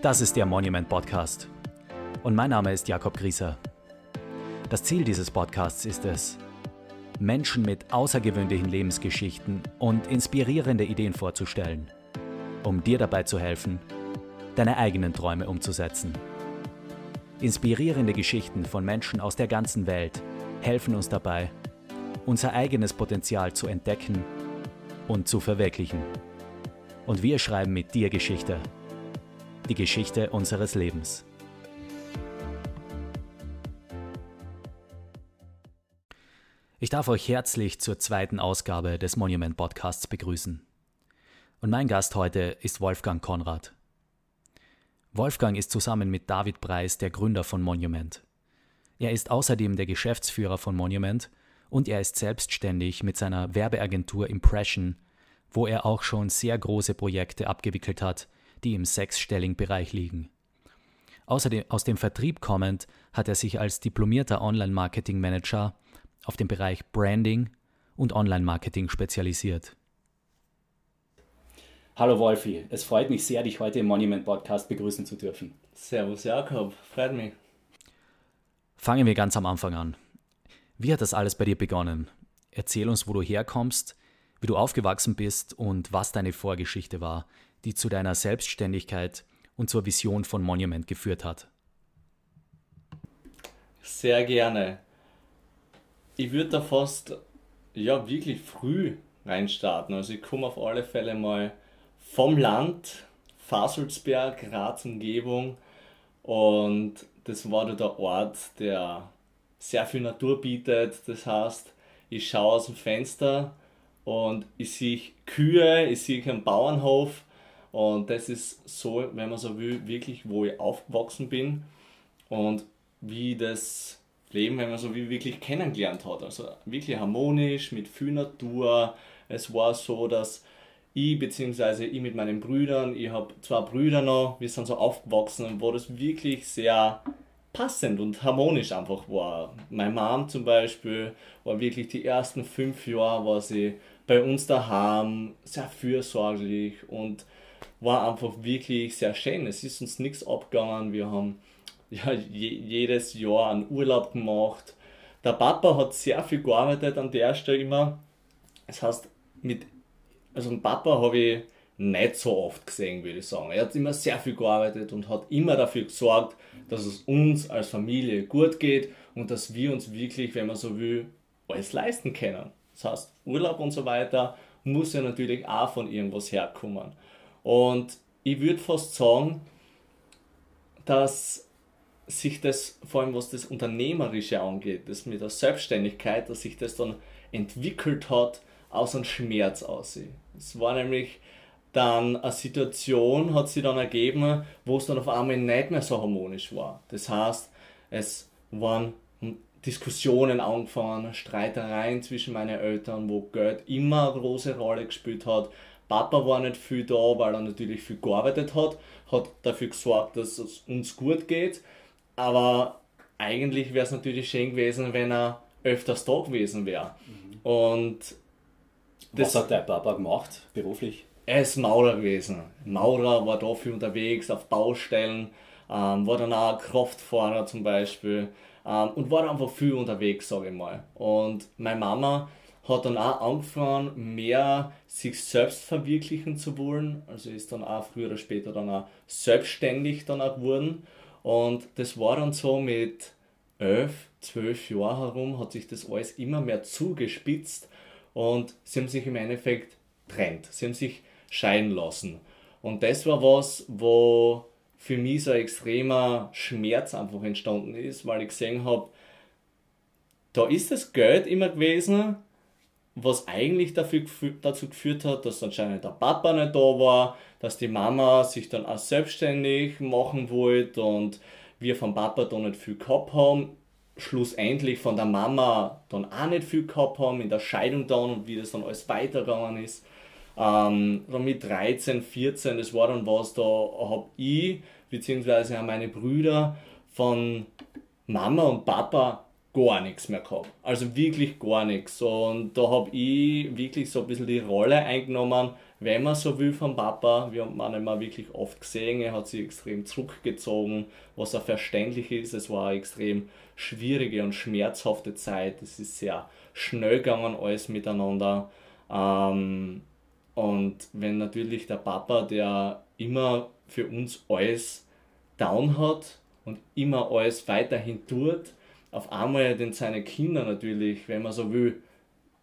Das ist der Monument Podcast. Und mein Name ist Jakob Grieser. Das Ziel dieses Podcasts ist es, Menschen mit außergewöhnlichen Lebensgeschichten und inspirierende Ideen vorzustellen, um dir dabei zu helfen, deine eigenen Träume umzusetzen. Inspirierende Geschichten von Menschen aus der ganzen Welt helfen uns dabei, unser eigenes Potenzial zu entdecken und zu verwirklichen. Und wir schreiben mit dir Geschichte die Geschichte unseres Lebens. Ich darf euch herzlich zur zweiten Ausgabe des Monument Podcasts begrüßen. Und mein Gast heute ist Wolfgang Konrad. Wolfgang ist zusammen mit David Preis der Gründer von Monument. Er ist außerdem der Geschäftsführer von Monument und er ist selbstständig mit seiner Werbeagentur Impression, wo er auch schon sehr große Projekte abgewickelt hat, die im sechsstelligen Bereich liegen. Außerdem aus dem Vertrieb kommend hat er sich als diplomierter Online-Marketing-Manager auf den Bereich Branding und Online-Marketing spezialisiert. Hallo Wolfi, es freut mich sehr, dich heute im Monument Podcast begrüßen zu dürfen. Servus Jakob, freut mich. Fangen wir ganz am Anfang an. Wie hat das alles bei dir begonnen? Erzähl uns, wo du herkommst, wie du aufgewachsen bist und was deine Vorgeschichte war die zu deiner Selbstständigkeit und zur Vision von Monument geführt hat? Sehr gerne. Ich würde da fast ja wirklich früh reinstarten. Also ich komme auf alle Fälle mal vom Land, Faselsberg, Graz Umgebung und das war da der Ort, der sehr viel Natur bietet. Das heißt, ich schaue aus dem Fenster und ich sehe Kühe, ich sehe einen Bauernhof und das ist so, wenn man so will, wirklich, wo ich aufgewachsen bin und wie das Leben, wenn man so will, wirklich kennengelernt hat. Also wirklich harmonisch, mit viel Natur. Es war so, dass ich bzw. ich mit meinen Brüdern, ich habe zwei Brüder noch, wir sind so aufgewachsen und wo das wirklich sehr passend und harmonisch einfach war. Meine Mom zum Beispiel war wirklich die ersten fünf Jahre, war sie bei uns daheim, sehr fürsorglich und war einfach wirklich sehr schön. Es ist uns nichts abgegangen. Wir haben ja, je, jedes Jahr einen Urlaub gemacht. Der Papa hat sehr viel gearbeitet an der Stelle immer. Das heißt, mit, also den Papa habe ich nicht so oft gesehen, würde ich sagen. Er hat immer sehr viel gearbeitet und hat immer dafür gesorgt, dass es uns als Familie gut geht und dass wir uns wirklich, wenn man so will, alles leisten können. Das heißt, Urlaub und so weiter muss ja natürlich auch von irgendwas herkommen. Und ich würde fast sagen, dass sich das, vor allem was das Unternehmerische angeht, das mit der Selbstständigkeit, dass sich das dann entwickelt hat aus einem Schmerz aussehen. Es war nämlich dann eine Situation, hat sich dann ergeben, wo es dann auf einmal nicht mehr so harmonisch war. Das heißt, es waren Diskussionen angefangen, Streitereien zwischen meinen Eltern, wo Geld immer eine große Rolle gespielt hat, Papa war nicht viel da, weil er natürlich viel gearbeitet hat, hat dafür gesorgt, dass es uns gut geht. Aber eigentlich wäre es natürlich schön gewesen, wenn er öfters da gewesen wäre. Mhm. Und Was hat der Papa gemacht, beruflich? Er ist Maurer gewesen. Maurer war da viel unterwegs, auf Baustellen, ähm, war dann auch Kraftfahrer zum Beispiel ähm, und war einfach viel unterwegs, sage ich mal. Und meine Mama hat dann auch angefangen, mehr sich selbst verwirklichen zu wollen. Also ist dann auch früher oder später dann auch selbstständig dann auch geworden. Und das war dann so mit elf, zwölf Jahren herum, hat sich das alles immer mehr zugespitzt und sie haben sich im Endeffekt trennt. Sie haben sich scheiden lassen. Und das war was, wo für mich so ein extremer Schmerz einfach entstanden ist, weil ich gesehen habe, da ist das Geld immer gewesen, was eigentlich dafür, dazu geführt hat, dass anscheinend der Papa nicht da war, dass die Mama sich dann auch selbstständig machen wollte und wir vom Papa da nicht viel gehabt haben. Schlussendlich von der Mama dann auch nicht viel gehabt haben, in der Scheidung dann und wie das dann alles weitergegangen ist. Ähm, mit 13, 14, das war dann was, da habe ich, beziehungsweise meine Brüder von Mama und Papa gar nichts mehr gehabt. Also wirklich gar nichts. Und da habe ich wirklich so ein bisschen die Rolle eingenommen, wenn man so will vom Papa. Wir haben ihn immer wirklich oft gesehen, er hat sich extrem zurückgezogen, was auch verständlich ist. Es war eine extrem schwierige und schmerzhafte Zeit. Es ist sehr schnell gegangen, alles miteinander. Ähm, und wenn natürlich der Papa, der immer für uns alles down hat und immer alles weiterhin tut, auf einmal den seine Kinder natürlich, wenn man so will,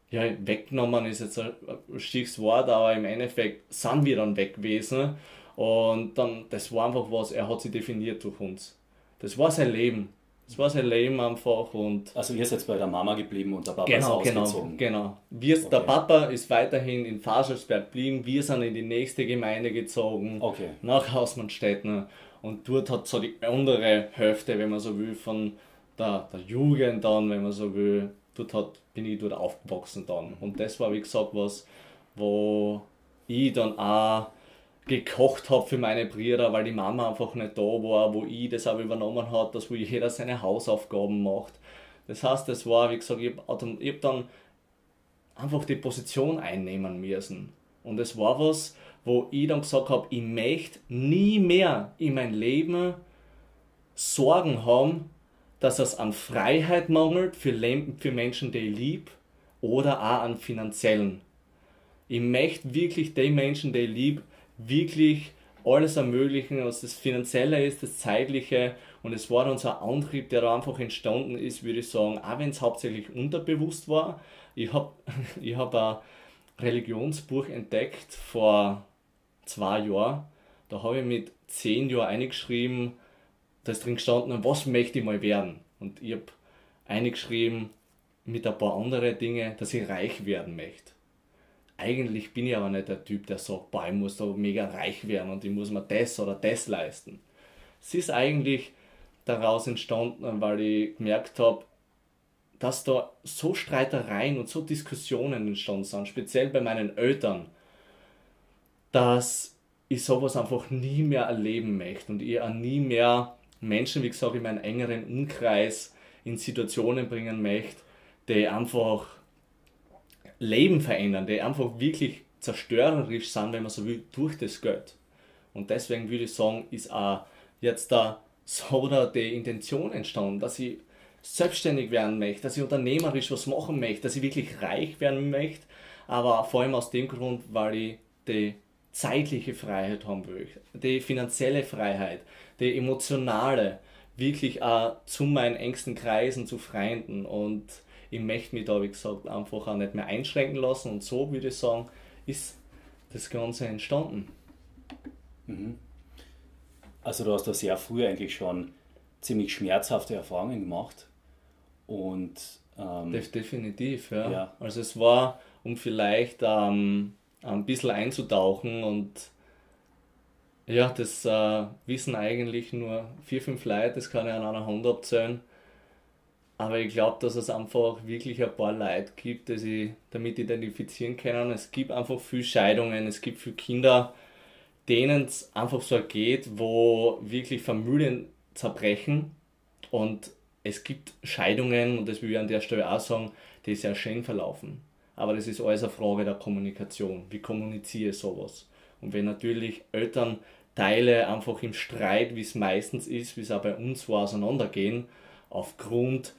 ja, weggenommen ist jetzt ein schickes Wort, aber im Endeffekt sind wir dann weg gewesen. Und dann, das war einfach was, er hat sich definiert durch uns. Das war sein Leben. Das war sein Leben einfach und. Also ihr seid bei der Mama geblieben und der Papa genau, ist genau, ausgezogen. Genau, wir, okay. Der Papa ist weiterhin in Faselsberg geblieben, wir sind in die nächste Gemeinde gezogen, okay. nach Hausmannstetten. Und dort hat so die andere Hälfte, wenn man so will, von der, der Jugend dann, wenn man so will, dort hat, bin ich dort aufgewachsen dann. Und das war, wie gesagt, was, wo ich dann auch gekocht habe für meine Brüder, weil die Mama einfach nicht da war, wo ich das auch übernommen habe, dass wo jeder seine Hausaufgaben macht. Das heißt, das war, wie gesagt, ich habe hab dann einfach die Position einnehmen müssen. Und es war was, wo ich dann gesagt habe, ich möchte nie mehr in mein Leben Sorgen haben, dass es an Freiheit mangelt für, für Menschen, die ich liebe, oder auch an finanziellen. Ich möchte wirklich den Menschen, die ich liebe, wirklich alles ermöglichen, was das Finanzielle ist, das Zeitliche. Und es war dann so ein Antrieb, der da einfach entstanden ist, würde ich sagen, auch wenn es hauptsächlich unterbewusst war. Ich habe ich hab ein Religionsbuch entdeckt vor zwei Jahren. Da habe ich mit zehn Jahren eingeschrieben, da ist drin gestanden, was möchte ich mal werden. Und ich habe eingeschrieben mit ein paar anderen Dingen, dass ich reich werden möchte. Eigentlich bin ich aber nicht der Typ, der sagt, boah, ich muss da mega reich werden und ich muss mir das oder das leisten. Es ist eigentlich daraus entstanden, weil ich gemerkt habe, dass da so Streitereien und so Diskussionen entstanden sind, speziell bei meinen Eltern, dass ich sowas einfach nie mehr erleben möchte und ich auch nie mehr Menschen, wie gesagt, in meinen engeren Umkreis in Situationen bringen möchte, die einfach Leben verändern, die einfach wirklich zerstörerisch sind, wenn man so will, durch das Geld. Und deswegen würde ich sagen, ist auch jetzt da so da die Intention entstanden, dass ich selbstständig werden möchte, dass ich unternehmerisch was machen möchte, dass ich wirklich reich werden möchte, aber vor allem aus dem Grund, weil ich die zeitliche Freiheit haben will, die finanzielle Freiheit, die emotionale, wirklich auch zu meinen engsten Kreisen, zu Freunden und ich möchte mich da, wie gesagt, einfach auch nicht mehr einschränken lassen und so würde ich sagen, ist das Ganze entstanden. Mhm. Also du hast da sehr früh eigentlich schon ziemlich schmerzhafte Erfahrungen gemacht und ähm, definitiv, ja. ja. Also es war, um vielleicht ähm, ein bisschen einzutauchen und ja, das äh, wissen eigentlich nur vier, fünf Leute, das kann ich an einer Hand abzählen. Aber ich glaube, dass es einfach wirklich ein paar Leute gibt, die sich damit identifizieren können. Es gibt einfach viele Scheidungen, es gibt viele Kinder, denen es einfach so geht, wo wirklich Familien zerbrechen. Und es gibt Scheidungen, und das will ich an der Stelle auch sagen, die sehr schön verlaufen. Aber das ist alles eine Frage der Kommunikation. Wie kommuniziere ich sowas? Und wenn natürlich Elternteile einfach im Streit, wie es meistens ist, wie es auch bei uns war, auseinandergehen, aufgrund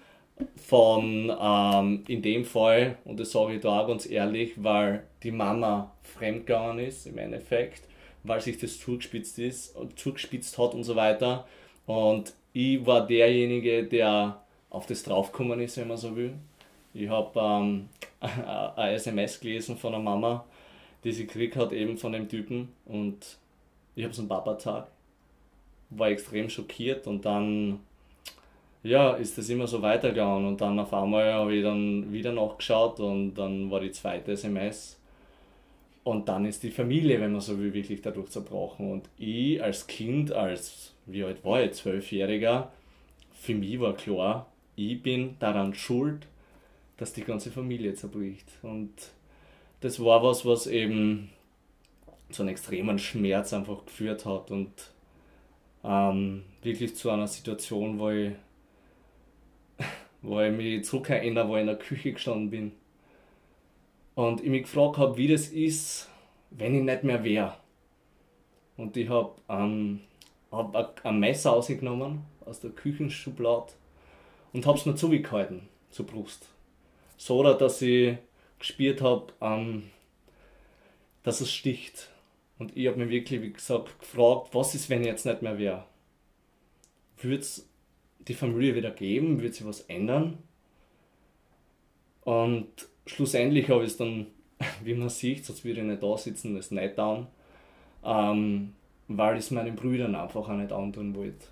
von, ähm, in dem Fall, und das sage ich da auch ganz ehrlich, weil die Mama fremdgegangen ist im Endeffekt, weil sich das zugespitzt, ist, zugespitzt hat und so weiter. Und ich war derjenige, der auf das draufgekommen ist, wenn man so will. Ich habe ähm, eine SMS gelesen von einer Mama, die sie gekriegt hat, eben von dem Typen. Und ich habe so einen Papa-Tag. War extrem schockiert und dann ja, ist das immer so weitergegangen und dann auf einmal habe ich dann wieder nachgeschaut und dann war die zweite SMS und dann ist die Familie, wenn man so will, wirklich dadurch zerbrochen und ich als Kind, als, wie alt war ich, Zwölfjähriger, für mich war klar, ich bin daran schuld, dass die ganze Familie zerbricht und das war was, was eben zu einem extremen Schmerz einfach geführt hat und ähm, wirklich zu einer Situation, wo ich wo ich mich zurückerinnere, wo ich in der Küche gestanden bin und ich mich gefragt habe, wie das ist, wenn ich nicht mehr wäre. Und ich habe ähm, hab ein Messer ausgenommen aus der Küchenschublade und habe es mir zugehalten zur Brust. So, dass ich gespürt habe, ähm, dass es sticht. Und ich habe mir wirklich, wie gesagt, gefragt, was ist, wenn ich jetzt nicht mehr wäre? Würde es die Familie wieder geben? Würde sich was ändern? Und schlussendlich habe ich es dann, wie man sieht, sonst würde ich nicht da sitzen, das nicht down, ähm, weil ich es meinen Brüdern einfach auch nicht antun wollte.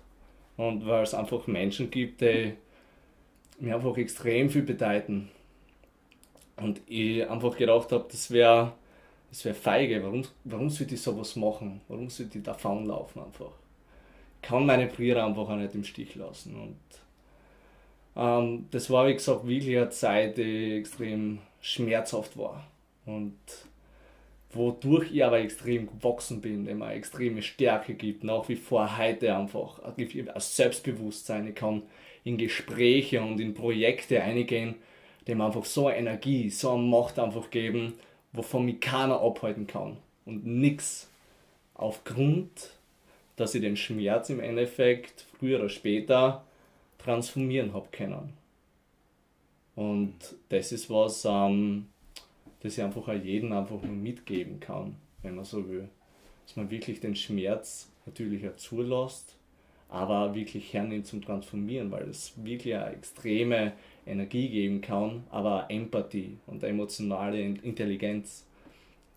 Und weil es einfach Menschen gibt, die mir einfach extrem viel bedeuten. Und ich einfach gedacht habe, das wäre das wär feige. Warum, warum sollte ich sowas machen? Warum sollte ich davon laufen einfach? Ich kann meine Brüder einfach auch nicht im Stich lassen. Und ähm, das war, wie gesagt, wirklich eine Zeit, die extrem schmerzhaft war. Und wodurch ich aber extrem gewachsen bin, dem eine extreme Stärke gibt, nach wie vor heute einfach ein Selbstbewusstsein. Ich kann in Gespräche und in Projekte eingehen, dem einfach so eine Energie, so eine Macht einfach geben, wovon mich keiner abhalten kann. Und nichts aufgrund, dass ich den Schmerz im Endeffekt früher oder später transformieren habe können. Und das ist was, ähm, das ich einfach auch jedem einfach nur mitgeben kann, wenn man so will. Dass man wirklich den Schmerz natürlich auch zulässt, aber wirklich hernimmt zum Transformieren, weil es wirklich eine extreme Energie geben kann, aber Empathie und emotionale Intelligenz.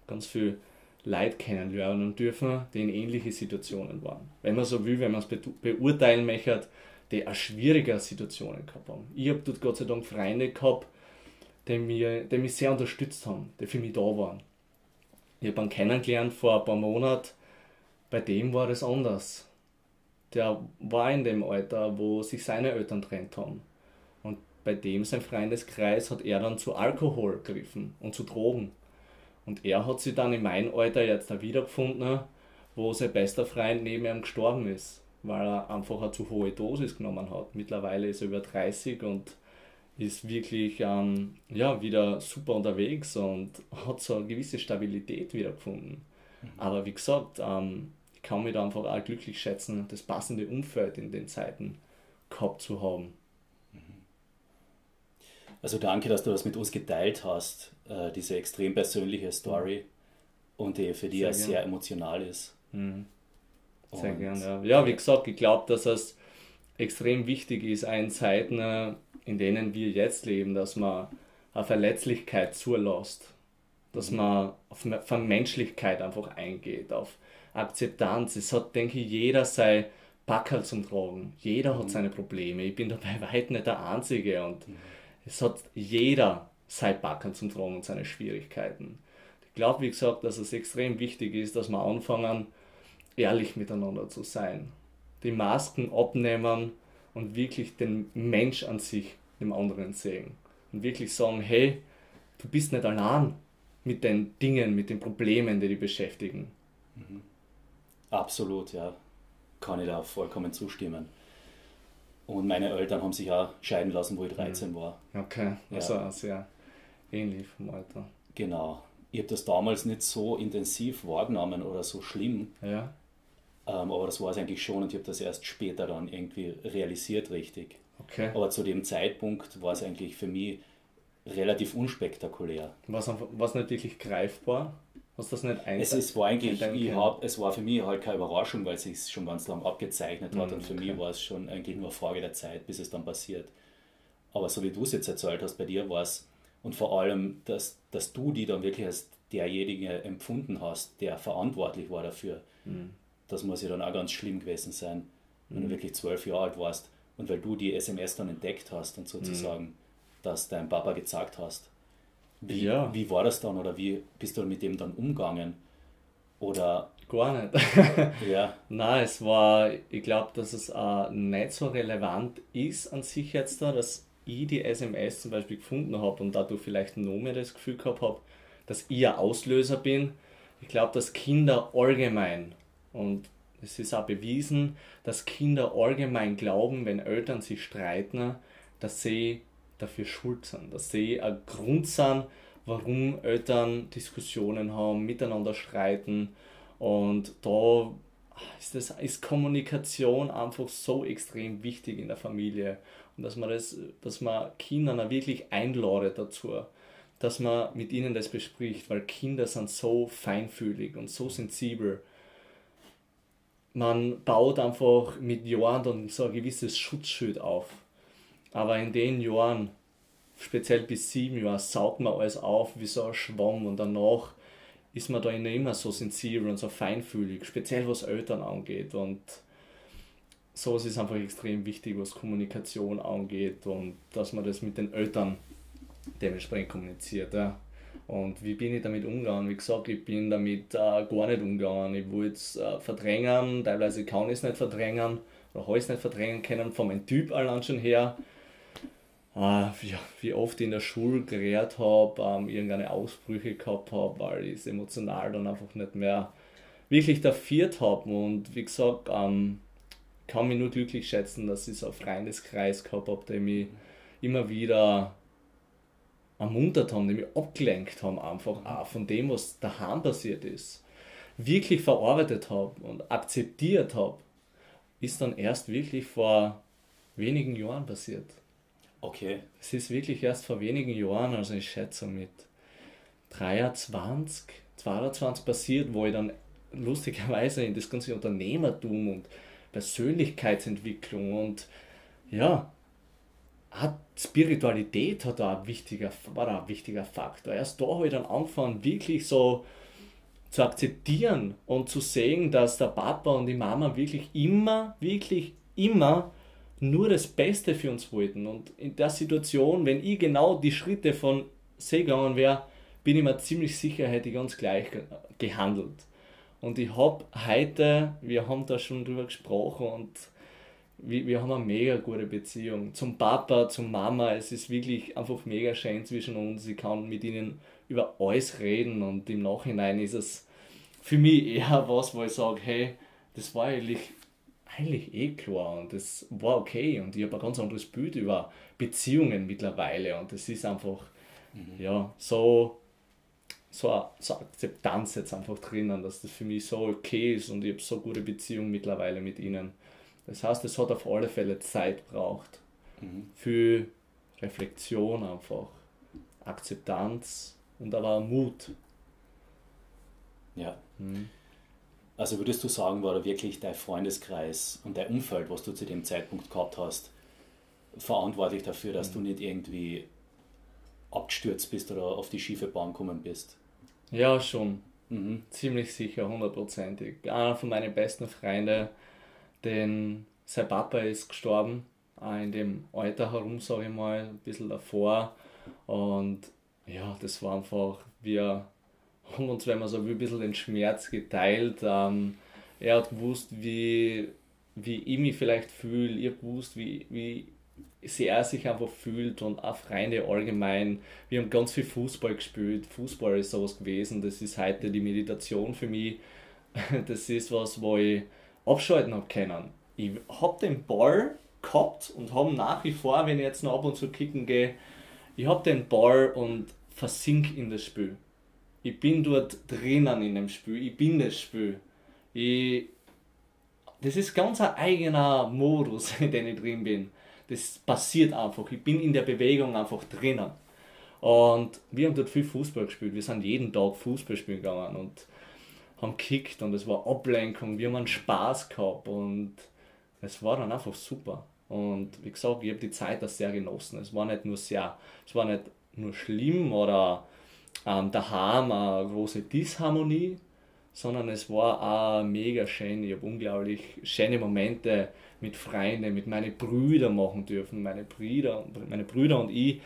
Ganz viel Leid kennenlernen dürfen, die in ähnliche Situationen waren. Wenn man so will, wenn man es beurteilen möchte, die auch schwierige Situationen gehabt haben. Ich habe dort Gott sei Dank Freunde gehabt, die, mir, die mich sehr unterstützt haben, die für mich da waren. Ich habe ihn kennengelernt vor ein paar Monaten, bei dem war es anders. Der war in dem Alter, wo sich seine Eltern trennt haben. Und bei dem, sein Freundeskreis, hat er dann zu Alkohol gegriffen und zu Drogen. Und er hat sich dann in meinem Alter jetzt da wiedergefunden, wo sein bester Freund neben ihm gestorben ist, weil er einfach eine zu hohe Dosis genommen hat. Mittlerweile ist er über 30 und ist wirklich ähm, ja, wieder super unterwegs und hat so eine gewisse Stabilität wiedergefunden. Mhm. Aber wie gesagt, ähm, kann mich da einfach auch glücklich schätzen, das passende Umfeld in den Zeiten gehabt zu haben. Mhm. Also danke, dass du das mit uns geteilt hast, äh, diese extrem persönliche Story mhm. und die für dich sehr, sehr emotional ist. Mhm. Sehr gerne, ja. Ja, wie gesagt, ich glaube, dass es extrem wichtig ist, in Zeiten, äh, in denen wir jetzt leben, dass man eine Verletzlichkeit zulässt, dass mhm. man auf Vermenschlichkeit einfach eingeht, auf Akzeptanz. Es hat, denke ich, jeder sein Packerl zum Tragen. Jeder mhm. hat seine Probleme. Ich bin dabei weit nicht der Einzige und mhm. es hat jeder sein Packerl zum Tragen und seine Schwierigkeiten. Ich glaube, wie gesagt, dass es extrem wichtig ist, dass wir anfangen, ehrlich miteinander zu sein. Die Masken abnehmen und wirklich den Mensch an sich dem anderen sehen. Und wirklich sagen, hey, du bist nicht allein mit den Dingen, mit den Problemen, die dich beschäftigen. Mhm. Absolut, ja. Kann ich da vollkommen zustimmen. Und meine Eltern haben sich auch scheiden lassen, wo ich 13 mhm. war. Okay, also ja. sehr ähnlich vom Alter. Genau. Ich habe das damals nicht so intensiv wahrgenommen oder so schlimm. Ja. Ähm, aber das war es eigentlich schon und ich habe das erst später dann irgendwie realisiert richtig. Okay. Aber zu dem Zeitpunkt war es eigentlich für mich relativ unspektakulär. War es nicht wirklich greifbar? Was das nicht es, es war eigentlich, ich hab, es war für mich halt keine Überraschung, weil es sich schon ganz lange abgezeichnet hat mm, und für okay. mich war es schon eigentlich nur eine Frage der Zeit, bis es dann passiert. Aber so wie du es jetzt erzählt hast, bei dir war es, und vor allem, dass, dass du die dann wirklich als derjenige empfunden hast, der verantwortlich war dafür. Mm das muss ja dann auch ganz schlimm gewesen sein, wenn mhm. du wirklich zwölf Jahre alt warst und weil du die SMS dann entdeckt hast und sozusagen mhm. das deinem Papa gezeigt hast. Wie, ja. wie war das dann oder wie bist du mit dem dann umgegangen? Oder Gar nicht. ja. Nein, es war, ich glaube, dass es äh, nicht so relevant ist an sich jetzt da, dass ich die SMS zum Beispiel gefunden habe und dadurch vielleicht noch mehr das Gefühl gehabt habe, dass ich ein Auslöser bin. Ich glaube, dass Kinder allgemein und es ist auch bewiesen, dass Kinder allgemein glauben, wenn Eltern sich streiten, dass sie dafür schuld sind, dass sie ein Grund sind, warum Eltern Diskussionen haben, miteinander streiten. Und da ist, das, ist Kommunikation einfach so extrem wichtig in der Familie. Und dass man, das, dass man Kindern wirklich einladet dazu, dass man mit ihnen das bespricht, weil Kinder sind so feinfühlig und so sensibel. Man baut einfach mit Jahren dann so ein gewisses Schutzschild auf. Aber in den Jahren, speziell bis sieben Jahre, saugt man alles auf wie so ein Schwamm und danach ist man da immer so sensibel und so feinfühlig, speziell was Eltern angeht. Und so ist einfach extrem wichtig, was Kommunikation angeht und dass man das mit den Eltern dementsprechend kommuniziert. Ja. Und wie bin ich damit umgegangen? Wie gesagt, ich bin damit äh, gar nicht umgegangen. Ich wollte es äh, verdrängen, teilweise kann ich es nicht verdrängen oder habe es nicht verdrängen können, von meinem Typ allein schon her. Äh, ja, wie oft ich in der Schule gerät habe, ähm, irgendeine Ausbrüche gehabt habe, weil ich es emotional dann einfach nicht mehr wirklich dafiert habe. Und wie gesagt, ähm, kann mich nur glücklich schätzen, dass ich so einen Freundeskreis gehabt habe, der mich immer wieder ermuntert haben, die mich abgelenkt haben, einfach auch von dem, was daheim passiert ist, wirklich verarbeitet habe und akzeptiert habe, ist dann erst wirklich vor wenigen Jahren passiert. Okay. Es ist wirklich erst vor wenigen Jahren, also ich schätze mit 23, 22 passiert, wo ich dann lustigerweise in das ganze Unternehmertum und Persönlichkeitsentwicklung und ja, hat Spiritualität hat da ein wichtiger, war da ein wichtiger Faktor. Erst da habe ich dann angefangen, wirklich so zu akzeptieren und zu sehen, dass der Papa und die Mama wirklich immer, wirklich immer nur das Beste für uns wollten. Und in der Situation, wenn ich genau die Schritte von See gegangen wäre, bin ich mir ziemlich sicher, hätte ich ganz gleich gehandelt. Und ich habe heute, wir haben da schon drüber gesprochen und wir, haben eine mega gute Beziehung. Zum Papa, zum Mama, es ist wirklich einfach mega schön zwischen uns. Ich kann mit ihnen über alles reden und im Nachhinein ist es für mich eher was, wo ich sage, hey, das war eigentlich, eigentlich eh klar und das war okay und ich habe ein ganz anderes Bild über Beziehungen mittlerweile und das ist einfach, mhm. ja, so so eine, so eine Akzeptanz jetzt einfach drinnen, dass das für mich so okay ist und ich habe so gute Beziehungen mittlerweile mit ihnen. Das heißt, es hat auf alle Fälle Zeit braucht mhm. für Reflexion einfach, Akzeptanz und aber auch Mut. Ja. Mhm. Also würdest du sagen, war da wirklich dein Freundeskreis und dein Umfeld, was du zu dem Zeitpunkt gehabt hast, verantwortlich dafür, dass mhm. du nicht irgendwie abgestürzt bist oder auf die schiefe Bahn gekommen bist? Ja, schon. Mhm. Ziemlich sicher, hundertprozentig. Einer von meinen besten Freunden, denn sein Papa ist gestorben, auch in dem Alter herum, sage ich mal, ein bisschen davor. Und ja, das war einfach, wir haben uns, wenn man so ein bisschen den Schmerz geteilt. Ähm, er hat gewusst, wie, wie ich mich vielleicht fühle, ich habe gewusst, wie, wie sehr sich einfach fühlt und auch Freunde allgemein. Wir haben ganz viel Fußball gespielt. Fußball ist sowas gewesen. Das ist heute die Meditation für mich. Das ist was, wo ich abschalten habe können. Ich habe den Ball gehabt und habe nach wie vor, wenn ich jetzt noch ab und zu kicken gehe, ich habe den Ball und versink in das Spiel. Ich bin dort drinnen in dem Spiel. Ich bin das Spiel. Ich, das ist ganz ein eigener Modus, in dem ich drin bin das passiert einfach. Ich bin in der Bewegung einfach drinnen. Und wir haben dort viel Fußball gespielt. Wir sind jeden Tag Fußball spielen gegangen und haben gekickt und es war Ablenkung. Wir haben einen Spaß gehabt und es war dann einfach super. Und wie gesagt, ich habe die Zeit das sehr genossen. Es war nicht nur sehr, es war nicht nur schlimm oder ähm, daheim eine große Disharmonie, sondern es war auch mega schön. Ich habe unglaublich schöne Momente mit Freunden, mit meinen Brüdern machen dürfen. Meine Brüder, meine Brüder und ich,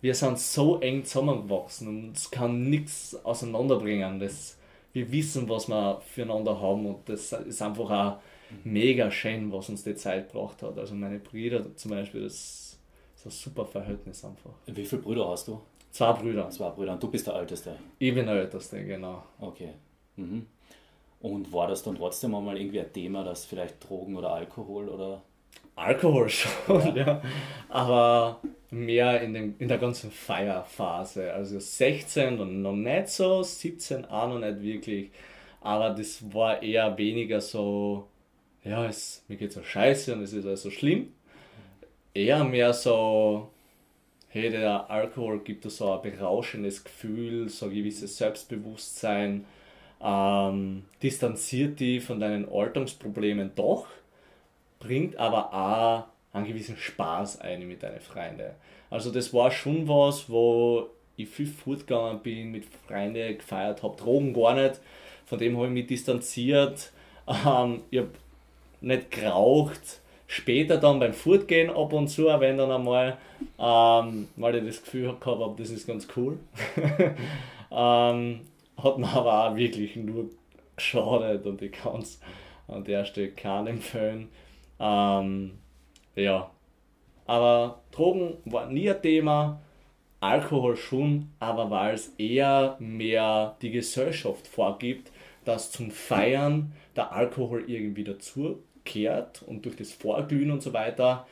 wir sind so eng zusammengewachsen und es kann nichts auseinanderbringen. Das, wir wissen, was wir füreinander haben und das ist einfach auch mega schön, was uns die Zeit gebracht hat. Also meine Brüder zum Beispiel, das ist ein super Verhältnis einfach. Wie viele Brüder hast du? Zwei Brüder. Zwei Brüder und du bist der Älteste? Ich bin der Älteste, genau. Okay. Mhm. Und war das dann trotzdem einmal irgendwie ein Thema, dass vielleicht Drogen oder Alkohol oder. Alkohol schon, ja. ja. Aber mehr in, den, in der ganzen Feierphase. Also 16 und noch nicht so, 17 auch noch nicht wirklich. Aber das war eher weniger so, ja, es, mir geht so scheiße und es ist alles so schlimm. Eher mehr so, hey, der Alkohol gibt dir so ein berauschendes Gefühl, so ein gewisses Selbstbewusstsein, ähm, distanziert dich von deinen Alltagsproblemen doch, bringt aber auch einen gewissen Spaß ein mit deinen Freunden. Also das war schon was, wo ich viel fortgegangen bin, mit Freunden gefeiert habe, Drogen gar nicht, von dem habe ich mich distanziert. Ähm, ich habe nicht geraucht. Später dann beim Fortgehen ab und zu, wenn dann einmal, ähm, weil ich das Gefühl habe, das ist ganz cool. ähm, hat mir aber auch wirklich nur geschadet und ich kann es an der Stelle keinen empfehlen. Ähm, ja, aber Drogen war nie ein Thema, Alkohol schon, aber weil es eher mehr die Gesellschaft vorgibt, dass zum Feiern der Alkohol irgendwie dazukehrt und durch das Vorglühen und so weiter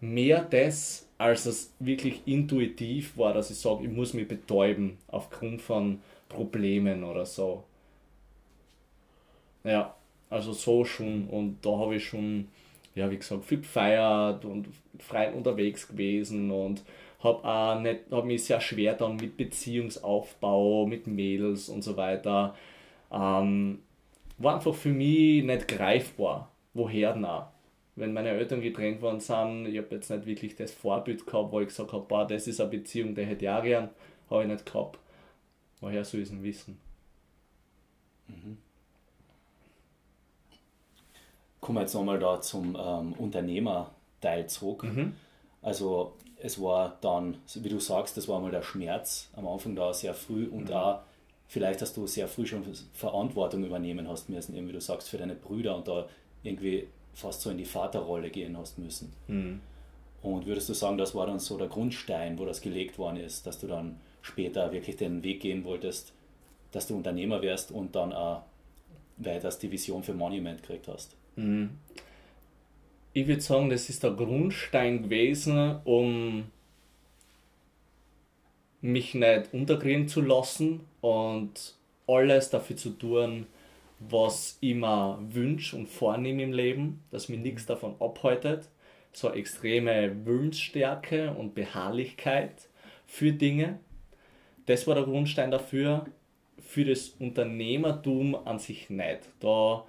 mehr das, als es wirklich intuitiv war, dass ich sage, ich muss mich betäuben aufgrund von Problemen oder so. Ja, also so schon und da habe ich schon, ja wie gesagt, viel gefeiert und frei unterwegs gewesen und habe hab mich sehr schwer dann mit Beziehungsaufbau, mit Mädels und so weiter ähm, war einfach für mich nicht greifbar. Woher denn auch? Wenn meine Eltern getrennt worden sind, ich habe jetzt nicht wirklich das Vorbild gehabt, wo ich gesagt habe, boah, das ist eine Beziehung, die hätte ich auch gern, habe ich nicht gehabt. Woher soll ich es wissen? Mhm. Kommen wir jetzt nochmal da zum ähm, Unternehmerteil zurück. Mhm. Also es war dann, wie du sagst, das war mal der Schmerz am Anfang da sehr früh und mhm. auch vielleicht, dass du sehr früh schon Verantwortung übernehmen hast müssen, eben wie du sagst, für deine Brüder und da irgendwie fast so in die Vaterrolle gehen hast müssen. Mhm. Und würdest du sagen, das war dann so der Grundstein, wo das gelegt worden ist, dass du dann später wirklich den Weg gehen wolltest, dass du Unternehmer wärst und dann auch weiters die Vision für Monument gekriegt hast? Mhm. Ich würde sagen, das ist der Grundstein gewesen, um mich nicht unterkriegen zu lassen und alles dafür zu tun, was ich mir wünsche und vornehme im Leben, dass mich nichts davon abhaltet. So eine extreme Willensstärke und Beharrlichkeit für Dinge. Das war der Grundstein dafür. Für das Unternehmertum an sich nicht. Da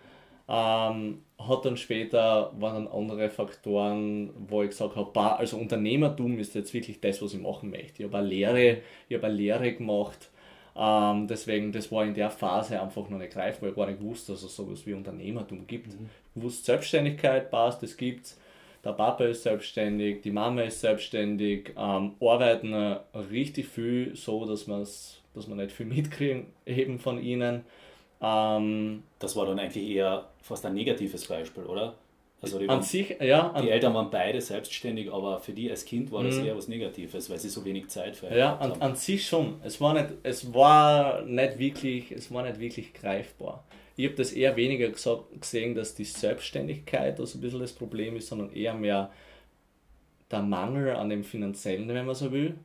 ähm, hat dann später, waren dann andere Faktoren, wo ich gesagt habe, also Unternehmertum ist jetzt wirklich das, was ich machen möchte. Ich habe eine Lehre, ich habe eine Lehre gemacht, ähm, deswegen, das war in der Phase einfach noch nicht greifbar. Ich gar nicht gewusst, dass es sowas wie Unternehmertum gibt. Mhm. Ich wusste, Selbstständigkeit passt, das gibt's. Der Papa ist selbstständig, die Mama ist selbstständig, ähm, arbeiten richtig viel so, dass, dass man nicht viel mitkriegen eben von ihnen. Ähm, das war dann eigentlich eher fast ein negatives Beispiel, oder? Also die, waren, sich, ja, die Eltern waren beide selbstständig, aber für die als Kind war das mhm. eher was Negatives, weil sie so wenig Zeit für Ja, an, an, sich schon. Es war, nicht, es, war nicht wirklich, es war nicht wirklich greifbar. Ich habe das eher weniger gesagt, gesehen, dass die Selbstständigkeit also ein bisschen das Problem ist, sondern eher mehr der Mangel an dem Finanziellen, wenn man so will.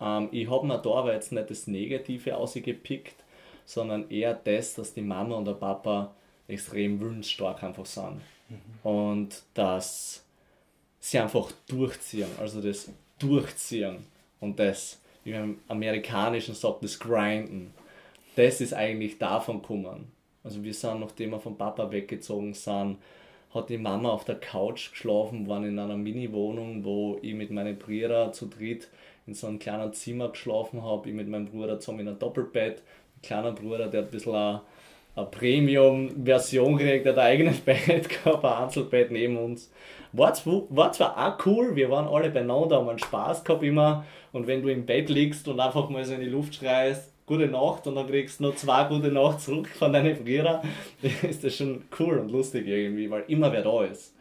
Ähm, ich habe mir da aber jetzt nicht das Negative ausgepickt, sondern eher das, dass die Mama und der Papa extrem willensstark einfach sind. Mhm. Und dass sie einfach durchziehen, also das Durchziehen und das, wie man im Amerikanischen sagt, das Grinden, das ist eigentlich davon gekommen. Also wir sind, nachdem wir vom Papa weggezogen sind, hat die Mama auf der Couch geschlafen, waren in einer Mini-Wohnung, wo ich mit meinen Brüdern zu dritt in so einem kleinen Zimmer geschlafen habe, ich mit meinem Bruder zusammen in einem Doppelbett kleiner Bruder, der ein bisschen eine, Premium-Version gekriegt, hat ein eigenes Bett gehabt, ein Einzelbett neben uns. War zwar, war zwar auch cool, wir waren alle beieinander, haben einen Spaß gehabt immer. Und wenn du im Bett liegst und einfach mal so in die Luft schreist, gute Nacht und dann kriegst du noch zwei gute Nacht zurück von deinen Brüdern, ist das schon cool und lustig irgendwie, weil immer wer da ist.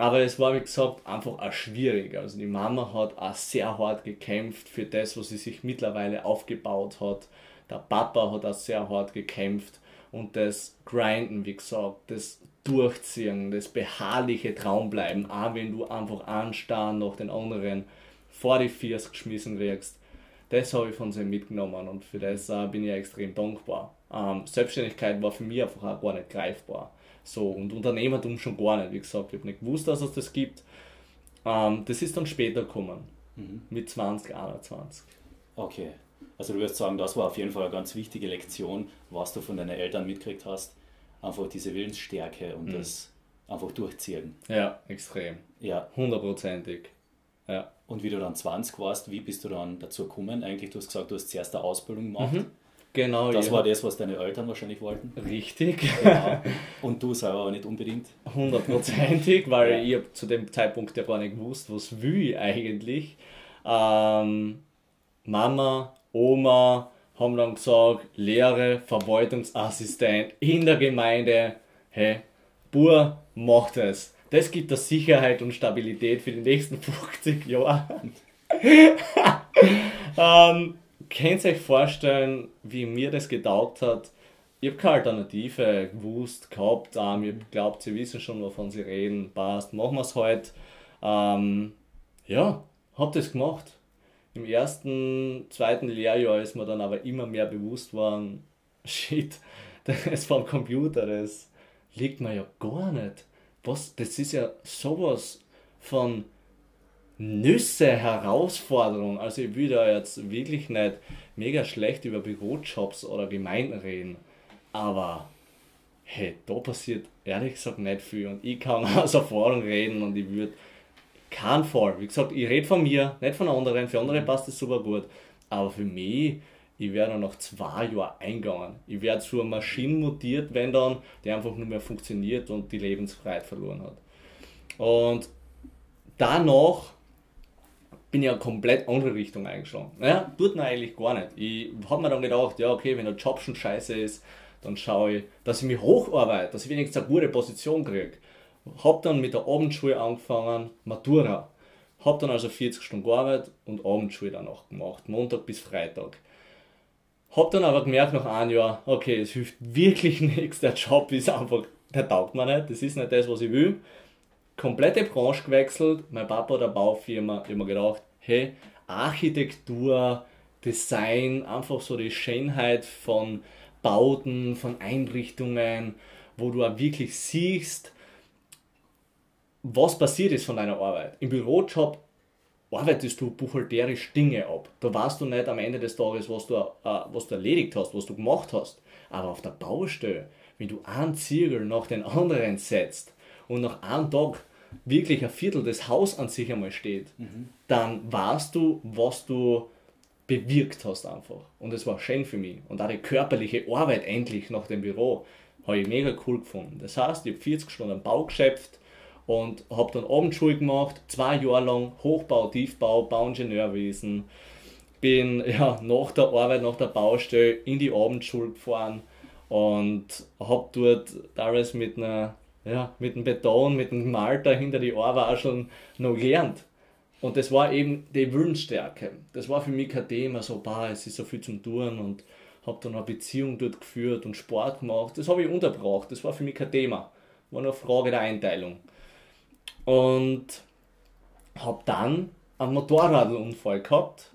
Aber es war, wie gesagt, einfach auch schwierig. Also die Mama hat auch sehr hart gekämpft für das, was sie sich mittlerweile aufgebaut hat. Der Papa hat auch sehr hart gekämpft und das Grinden, wie gesagt, das Durchziehen, das beharrliche Traumbleiben, auch wenn du einfach anstarren nach den anderen vor die Füße geschmissen kriegst. Das habe ich von sie mitgenommen und für das äh, bin ich extrem dankbar. Ähm, Selbstständigkeit war für mich einfach auch gar nicht greifbar. So, und Unternehmertum schon gar nicht. Wie gesagt, ich habe nicht gewusst, dass es das gibt. Ähm, das ist dann später gekommen, mhm. mit 20, 21. Okay. Also du würdest sagen, das war auf jeden Fall eine ganz wichtige Lektion, was du von deinen Eltern mitgekriegt hast. Einfach diese Willensstärke und mhm. das einfach durchziehen. Ja, extrem. Ja. Hundertprozentig. Ja. Und wie du dann 20 warst, wie bist du dann dazu gekommen? Eigentlich, du hast gesagt, du hast zuerst eine Ausbildung gemacht. Mhm. Genau. Das ja. war das, was deine Eltern wahrscheinlich wollten. Richtig. Genau. Und du selber aber nicht unbedingt. Hundertprozentig, weil ja. ich zu dem Zeitpunkt ja gar nicht gewusst, was will ich eigentlich. Ähm, Mama, Oma haben dann gesagt, Lehre, Verwaltungsassistent in der Gemeinde. Hey, Bur, macht es. Das gibt der Sicherheit und Stabilität für die nächsten 50 Jahre. ähm, könnt ihr euch vorstellen, wie mir das getaugt hat? Ich habe keine Alternative gewusst, gehabt. Ähm, ich glaube, sie wissen schon, wovon sie reden. Passt, machen wir es halt. Ähm, ja, habe das gemacht. Im ersten, zweiten Lehrjahr ist mir dann aber immer mehr bewusst worden, shit, das vom Computer, das liegt mir ja gar nicht. Was, das ist ja sowas von Nüsse Herausforderung. Also ich will da jetzt wirklich nicht mega schlecht über Bürojobs oder Gemeinden reden. Aber hey, da passiert ehrlich gesagt nicht viel. Und ich kann aus Erfahrung reden und ich würde keinen Fall. Wie gesagt, ich rede von mir, nicht von anderen. Für andere passt das super gut. Aber für mich, ich werde nach zwei Jahren eingegangen. Ich werde zu einer Maschine mutiert, wenn dann, die einfach nur mehr funktioniert und die Lebensfreiheit verloren hat. Und danach bin ich eine komplett andere Richtung eingeschlagen. Naja, tut mir eigentlich gar nicht. Ich habe mir dann gedacht, ja, okay, wenn der Job schon scheiße ist, dann schaue ich, dass ich mich hocharbeite, dass ich wenigstens eine gute Position kriege. Hab dann mit der Abendschule angefangen, Matura. Hab dann also 40 Stunden gearbeitet und Abendschule danach gemacht, Montag bis Freitag. Hab dann aber gemerkt nach einem Jahr, okay, es hilft wirklich nichts, der Job ist einfach, der taugt mir nicht, das ist nicht das, was ich will. Komplette Branche gewechselt, mein Papa eine Baufirma, ich habe mir gedacht, hey, Architektur, Design, einfach so die Schönheit von Bauten, von Einrichtungen, wo du auch wirklich siehst, was passiert ist von deiner Arbeit. Im Bürojob arbeitest du buchhalterisch Dinge ab. Da weißt du nicht am Ende des Tages, was du, äh, was du erledigt hast, was du gemacht hast. Aber auf der Baustelle, wenn du einen Ziegel nach den anderen setzt und nach einem Tag wirklich ein Viertel des Haus an sich einmal steht, mhm. dann weißt du, was du bewirkt hast einfach. Und es war schön für mich. Und auch die körperliche Arbeit endlich nach dem Büro habe ich mega cool gefunden. Das heißt, ich habe 40 Stunden Bau geschöpft, und habe dann Abendschule gemacht, zwei Jahre lang Hochbau, Tiefbau, Bauingenieurwesen. Bin ja, nach der Arbeit, nach der Baustelle in die Abendschule gefahren und habe dort teilweise mit einer ja, mit dem Beton, mit dem Malter hinter die Ohrwascheln noch gelernt. Und das war eben die Willensstärke. Das war für mich kein Thema, so, bah, es ist so viel zum Tun und habe dann eine Beziehung dort geführt und Sport gemacht. Das habe ich unterbracht, das war für mich kein Thema. War nur eine Frage der Einteilung. Und habe dann einen Motorradunfall gehabt,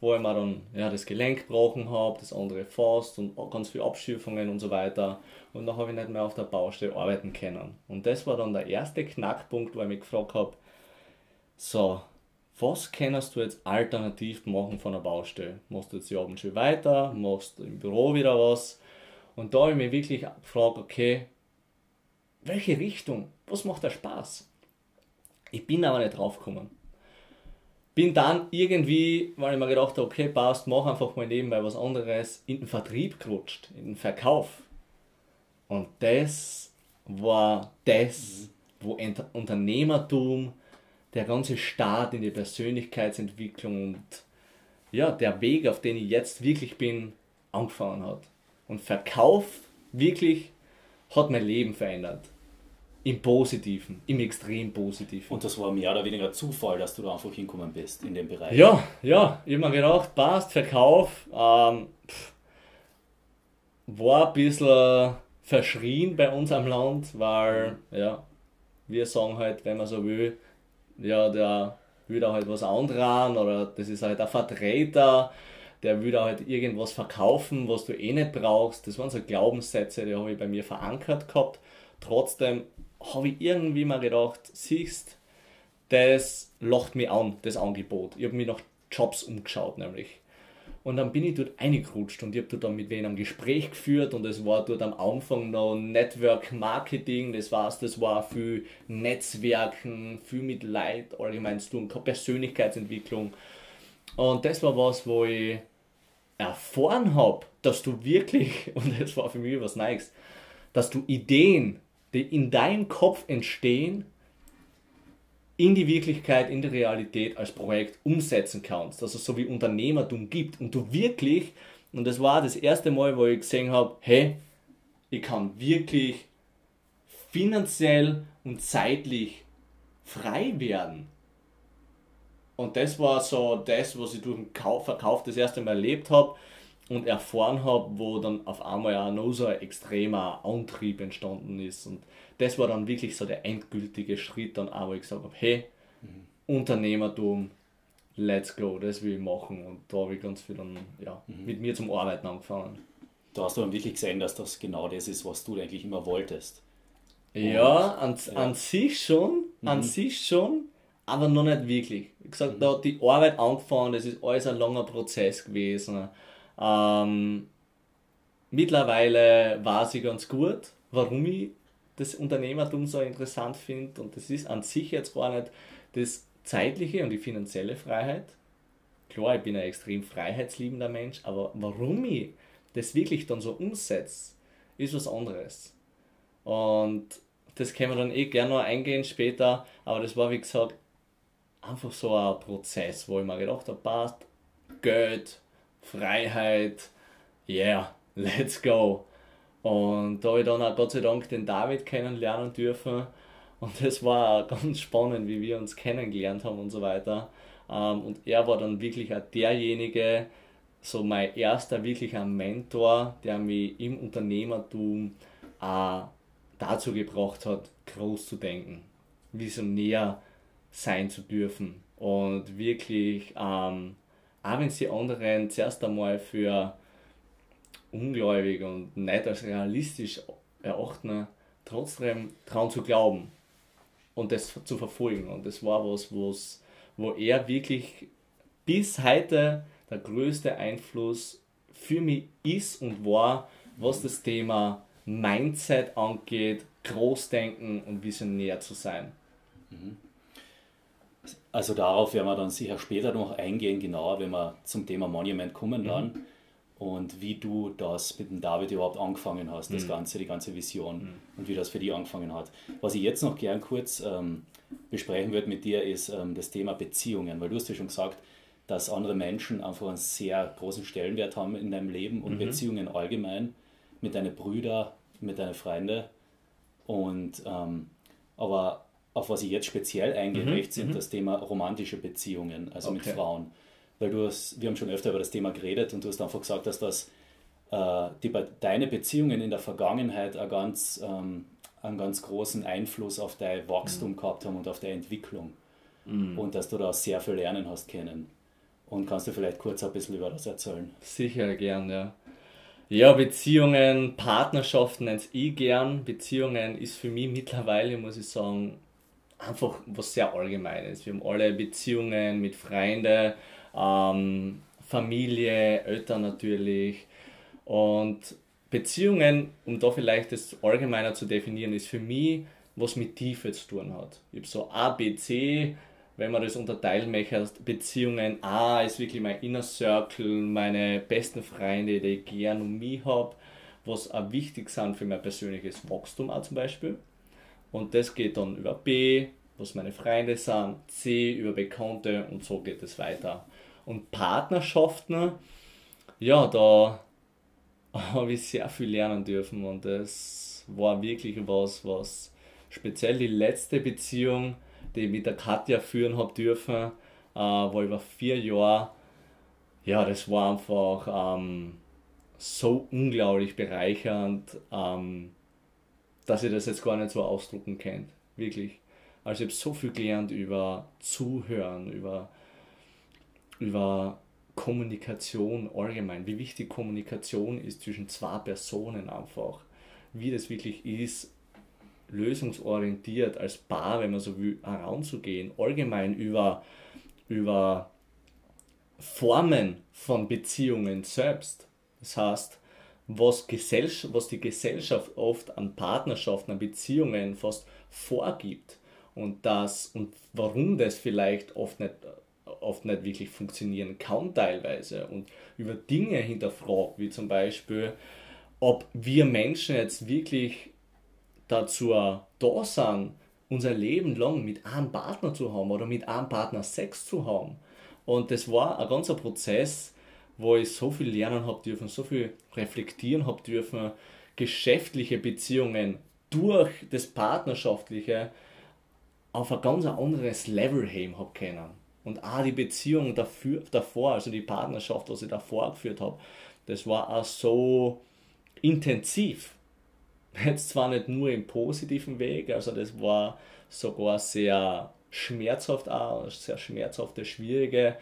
wo ich mir dann ja, das Gelenk gebrochen habe, das andere fast und ganz viele Abschürfungen und so weiter. Und dann habe ich nicht mehr auf der Baustelle arbeiten können. Und das war dann der erste Knackpunkt, wo ich mich gefragt habe, so, was kannst du jetzt alternativ machen von der Baustelle? Machst du jetzt die Abend schon weiter? Machst du im Büro wieder was? Und da habe ich mich wirklich gefragt, okay, welche Richtung? Was macht der Spaß? Ich bin aber nicht drauf gekommen. Bin dann irgendwie, weil ich mir gedacht habe, okay, passt, mach einfach mal nebenbei was anderes, in den Vertrieb gerutscht, in den Verkauf. Und das war das, wo Unternehmertum, der ganze Start in die Persönlichkeitsentwicklung und ja, der Weg, auf den ich jetzt wirklich bin, angefangen hat. Und Verkauf wirklich hat mein Leben verändert. Im Positiven, im extrem Positiven. Und das war mehr oder weniger Zufall, dass du da einfach hinkommen bist in dem Bereich. Ja, ja, ich habe mir gedacht, passt, Verkauf, ähm, pff, war ein bisschen verschrien bei uns am Land, weil, ja, wir sagen halt, wenn man so will, ja, der will da halt was andran oder das ist halt ein Vertreter, der will da halt irgendwas verkaufen, was du eh nicht brauchst. Das waren so Glaubenssätze, die habe ich bei mir verankert gehabt. Trotzdem habe ich irgendwie mal gedacht, siehst, das lacht mich an, das Angebot. Ich habe mich nach Jobs umgeschaut, nämlich. Und dann bin ich dort reingerutscht und ich habe dort mit wem ein Gespräch geführt und es war dort am Anfang noch Network Marketing, das war's, das war viel Netzwerken, viel mit Leid allgemein zu tun, Persönlichkeitsentwicklung. Und das war was, wo ich erfahren habe, dass du wirklich, und das war für mich was Neues, dass du Ideen, die in deinem Kopf entstehen, in die Wirklichkeit, in die Realität als Projekt umsetzen kannst. Es so wie Unternehmertum gibt und du wirklich, und das war das erste Mal, wo ich gesehen habe, hey, ich kann wirklich finanziell und zeitlich frei werden. Und das war so das, was ich durch den Verkauf das erste Mal erlebt habe und erfahren habe, wo dann auf einmal auch noch so ein extremer Antrieb entstanden ist. Und das war dann wirklich so der endgültige Schritt, dann auch, wo ich gesagt habe, hey, mhm. Unternehmertum, let's go, das will ich machen. Und da habe ich ganz viel dann ja, mhm. mit mir zum Arbeiten angefangen. Da hast du dann wirklich gesehen, dass das genau das ist, was du eigentlich immer wolltest. ja, an, ja. an sich schon, mhm. an sich schon, aber noch nicht wirklich. Wie gesagt, mhm. da hat die Arbeit angefangen, das ist alles ein langer Prozess gewesen. Ähm, mittlerweile weiß ich ganz gut, warum ich das Unternehmertum so interessant finde. Und das ist an sich jetzt gar nicht das zeitliche und die finanzielle Freiheit. Klar, ich bin ein extrem freiheitsliebender Mensch, aber warum ich das wirklich dann so umsetze, ist was anderes. Und das können wir dann eh gerne noch eingehen später, aber das war wie gesagt einfach so ein Prozess, wo ich mir gedacht habe, passt, Geld, Freiheit, yeah, let's go. Und da habe ich dann auch Gott sei Dank den David kennenlernen dürfen. Und das war ganz spannend, wie wir uns kennengelernt haben und so weiter. Ähm, und er war dann wirklich auch derjenige, so mein erster wirklicher Mentor, der mich im Unternehmertum auch dazu gebracht hat, groß zu denken, visionär sein zu dürfen und wirklich, ähm, auch wenn sie anderen zuerst einmal für ungläubig und nicht als realistisch erachten, trotzdem daran zu glauben und das zu verfolgen. Und das war was, was wo er wirklich bis heute der größte Einfluss für mich ist und war, was das Thema Mindset angeht, Großdenken und visionär zu sein. Mhm. Also darauf werden wir dann sicher später noch eingehen, genauer, wenn wir zum Thema Monument kommen dann. Mhm und wie du das mit dem David überhaupt angefangen hast, das mhm. Ganze, die ganze Vision mhm. und wie das für dich angefangen hat. Was ich jetzt noch gern kurz ähm, besprechen würde mit dir, ist ähm, das Thema Beziehungen, weil du hast ja schon gesagt, dass andere Menschen einfach einen sehr großen Stellenwert haben in deinem Leben und mhm. Beziehungen allgemein mit deinen Brüdern, mit deinen Freunden. Und ähm, aber auf was ich jetzt speziell eingehe, mhm. sind mhm. das Thema romantische Beziehungen, also okay. mit Frauen weil du hast, wir haben schon öfter über das Thema geredet und du hast einfach gesagt, dass das äh, die, deine Beziehungen in der Vergangenheit einen ganz, ähm, einen ganz großen Einfluss auf dein Wachstum mhm. gehabt haben und auf deine Entwicklung. Mhm. Und dass du da sehr viel lernen hast können. Und kannst du vielleicht kurz ein bisschen über das erzählen? Sicher, gern, ja. Ja, Beziehungen, Partnerschaften nennt ich gern. Beziehungen ist für mich mittlerweile, muss ich sagen, einfach was sehr Allgemeines. Wir haben alle Beziehungen mit Freunden, ähm, Familie, Eltern natürlich. Und Beziehungen, um da vielleicht das allgemeiner zu definieren, ist für mich, was mit Tiefe zu tun hat. Ich habe so A, B, C, wenn man das unterteilen möchte, Beziehungen, A ist wirklich mein Inner Circle, meine besten Freunde, die ich gern um mich habe, was auch wichtig sind für mein persönliches Wachstum auch zum Beispiel. Und das geht dann über B, was meine Freunde sind, C über Bekannte und so geht es weiter. Und Partnerschaften, ja, da habe ich sehr viel lernen dürfen und das war wirklich was, was speziell die letzte Beziehung, die ich mit der Katja führen habe dürfen, äh, war über vier Jahre, ja, das war einfach ähm, so unglaublich bereichernd. Ähm, dass ich das jetzt gar nicht so ausdrucken kann. Wirklich. Also ich habe so viel gelernt über Zuhören, über, über Kommunikation allgemein, wie wichtig Kommunikation ist zwischen zwei Personen einfach, wie das wirklich ist, lösungsorientiert als Paar, wenn man so will, heranzugehen, allgemein über, über Formen von Beziehungen selbst. Das heißt, was, was die Gesellschaft oft an Partnerschaften, an Beziehungen fast vorgibt und das und warum das vielleicht oft nicht, oft nicht wirklich funktionieren kann teilweise und über Dinge hinterfragt, wie zum Beispiel, ob wir Menschen jetzt wirklich dazu da sind, unser Leben lang mit einem Partner zu haben oder mit einem Partner Sex zu haben. Und das war ein ganzer Prozess, wo ich so viel lernen habe dürfen, so viel reflektieren habe dürfen, geschäftliche Beziehungen durch das Partnerschaftliche auf ein ganz anderes Level heben habe können. Und auch die Beziehung dafür, davor, also die Partnerschaft, was ich davor geführt habe, das war auch so intensiv. Jetzt zwar nicht nur im positiven Weg, also das war sogar sehr schmerzhaft auch, sehr schmerzhafte, schwierige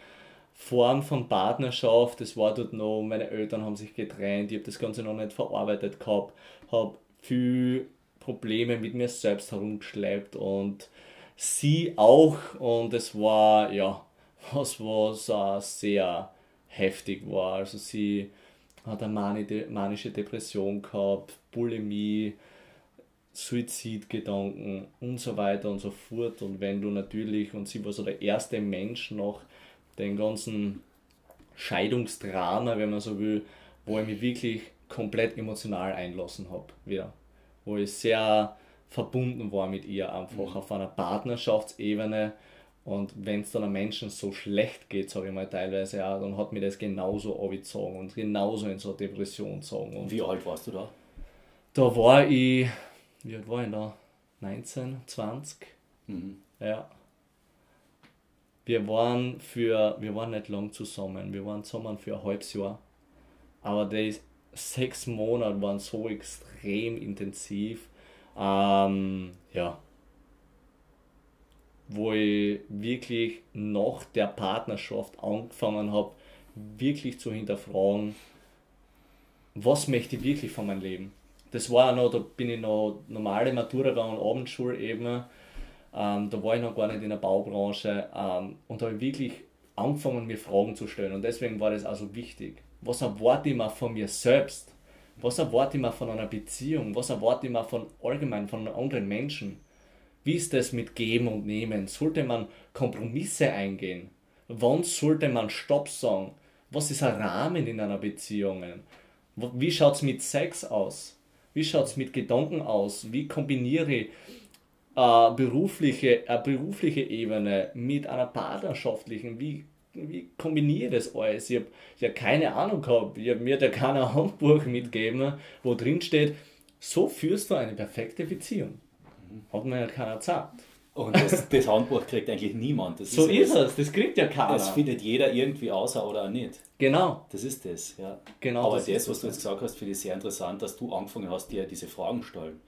Form von Partnerschaft. Das war dort noch, meine Eltern haben sich getrennt, ich habe das Ganze noch nicht verarbeitet gehabt, habe viel Probleme mit mir selbst herumgeschleppt und sie auch und es war ja was was uh, sehr heftig war. Also sie hat eine manische Depression gehabt, Bulimie, Suizidgedanken und so weiter und so fort. Und wenn du natürlich, und sie war so der erste Mensch nach den ganzen Scheidungsdrama, wenn man so will, wo ich mich wirklich komplett emotional einlassen habe, wieder. Wo ich sehr verbunden war mit ihr, einfach mhm. auf einer Partnerschaftsebene. Und wenn es dann einem Menschen so schlecht geht, sage ich mal teilweise auch, dann hat mir das genauso abgezogen und genauso in so eine Depression gezogen. Und Wie alt warst du da? Da war ich, wie alt war ich da? 19, 20. Mhm. Ja. Wir waren für, wir waren nicht lang zusammen, wir waren zusammen für ein halbes Jahr. Aber die sechs Monate waren so extrem intensiv. Ähm, ja, wo ich wirklich nach der Partnerschaft angefangen habe, wirklich zu hinterfragen, was möchte ich wirklich von meinem Leben. Das war noch, da bin ich noch normale Matura und Abendschule eben, ähm, da war ich noch gar nicht in der Baubranche ähm, und da habe ich wirklich angefangen, mir Fragen zu stellen und deswegen war das also wichtig. Was erwarte ich mir von mir selbst? Was erwarte ich mir von einer Beziehung? Was erwarte ich mir von allgemein, von anderen Menschen? Wie ist das mit Geben und Nehmen? Sollte man Kompromisse eingehen? Wann sollte man Stopp sagen? Was ist ein Rahmen in einer Beziehung? Wie schaut es mit Sex aus? Wie schaut es mit Gedanken aus? Wie kombiniere ich äh, berufliche, eine berufliche Ebene mit einer partnerschaftlichen? Wie, wie kombiniere ich das alles? Ich habe ja keine Ahnung gehabt. Ich habe mir da kein Handbuch mitgegeben, wo drin steht, so führst du eine perfekte Beziehung. Hat mir ja keiner gesagt. Und das, das, Handbuch kriegt eigentlich niemand. Das so ist, es, das kriegt ja keiner. Das findet jeder irgendwie außer oder auch nicht. Genau. Das ist das, ja. Genau. Aber das, das was du jetzt gesagt hast, finde ich sehr interessant, dass du angefangen hast, dir diese Fragen zu stellen.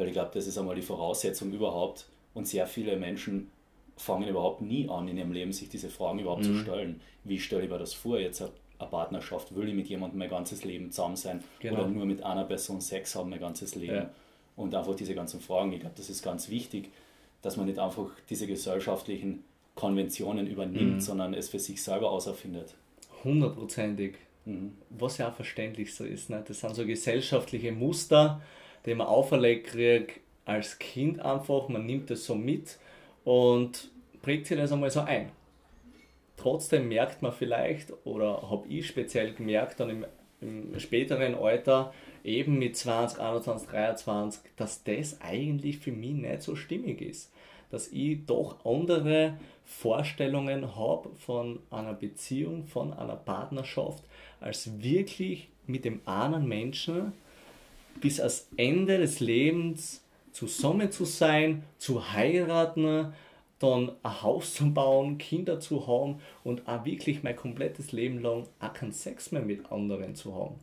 Weil ich glaube, das ist einmal die Voraussetzung überhaupt. Und sehr viele Menschen fangen überhaupt nie an, in ihrem Leben sich diese Fragen überhaupt mhm. zu stellen. Wie stelle ich mir das vor, jetzt eine Partnerschaft? Will ich mit jemandem mein ganzes Leben zusammen sein? Genau. Oder nur mit einer Person Sex haben mein ganzes Leben? Ja und einfach diese ganzen Fragen. Ich glaube, das ist ganz wichtig, dass man nicht einfach diese gesellschaftlichen Konventionen übernimmt, mhm. sondern es für sich selber auserfindet. Hundertprozentig. Mhm. Was ja auch verständlich so ist. Ne? Das sind so gesellschaftliche Muster, die man auferlegt kriegt als Kind einfach. Man nimmt das so mit und prägt sich das einmal so ein. Trotzdem merkt man vielleicht, oder habe ich speziell gemerkt, dann im, im späteren Alter, eben mit 20, 21, 23, dass das eigentlich für mich nicht so stimmig ist. Dass ich doch andere Vorstellungen habe von einer Beziehung, von einer Partnerschaft, als wirklich mit dem anderen Menschen bis ans Ende des Lebens zusammen zu sein, zu heiraten, dann ein Haus zu bauen, Kinder zu haben und auch wirklich mein komplettes Leben lang auch keinen Sex mehr mit anderen zu haben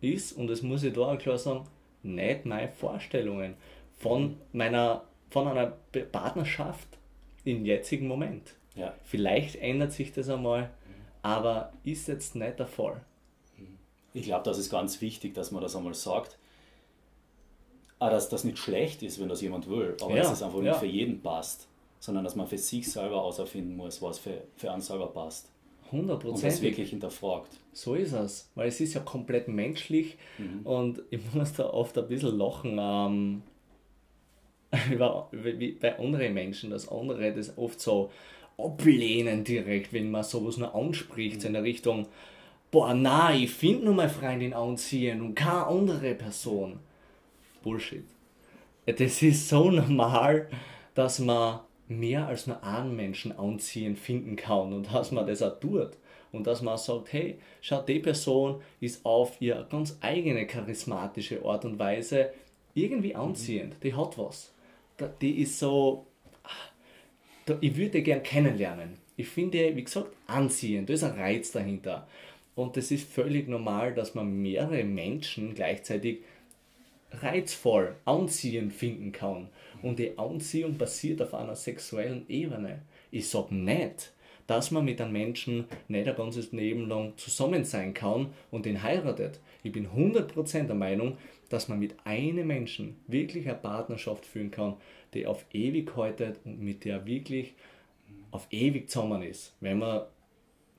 ist, und das muss ich da auch klar sagen, nicht meine Vorstellungen von meiner von einer Partnerschaft im jetzigen Moment. Ja. Vielleicht ändert sich das einmal, aber ist jetzt nicht der Fall. Ich glaube, das ist ganz wichtig, dass man das einmal sagt. Auch, dass das nicht schlecht ist, wenn das jemand will, aber Ja, dass es einfach ja. nicht für jeden passt, sondern dass man für sich selber herausfinden muss, was für, für einen selber passt. Und das wirklich hinterfragt. So ist es, weil es ist ja komplett menschlich und ich muss da oft ein bisschen lachen ähm, über, wie bei anderen Menschen, dass andere das oft so ablehnen direkt, wenn man sowas nur anspricht, so in der Richtung, boah, nein, ich finde nur meine Freundin anziehen und keine andere Person. Bullshit. Das ist so normal, dass man mehr als nur einen Menschen anziehen finden kann und dass man das auch tut. Und dass man sagt, hey, schau, die Person ist auf ihre ganz eigene charismatische Art und Weise irgendwie anziehend. Die hat was. Die ist so, da, ich würde gern kennenlernen. Ich finde, wie gesagt, anziehend. Da ist ein Reiz dahinter. Und das ist völlig normal, dass man mehrere Menschen gleichzeitig reizvoll, anziehend finden kann. Und die Anziehung basiert auf einer sexuellen Ebene. Ich sage nicht, dass man mit einem Menschen nicht ein ganzes Leben lang zusammen sein kann und ihn heiratet. Ich bin 100% der Meinung, dass man mit einem Menschen wirklich eine Partnerschaft führen kann, die auf ewig haltet und mit der wirklich auf ewig zusammen ist, wenn man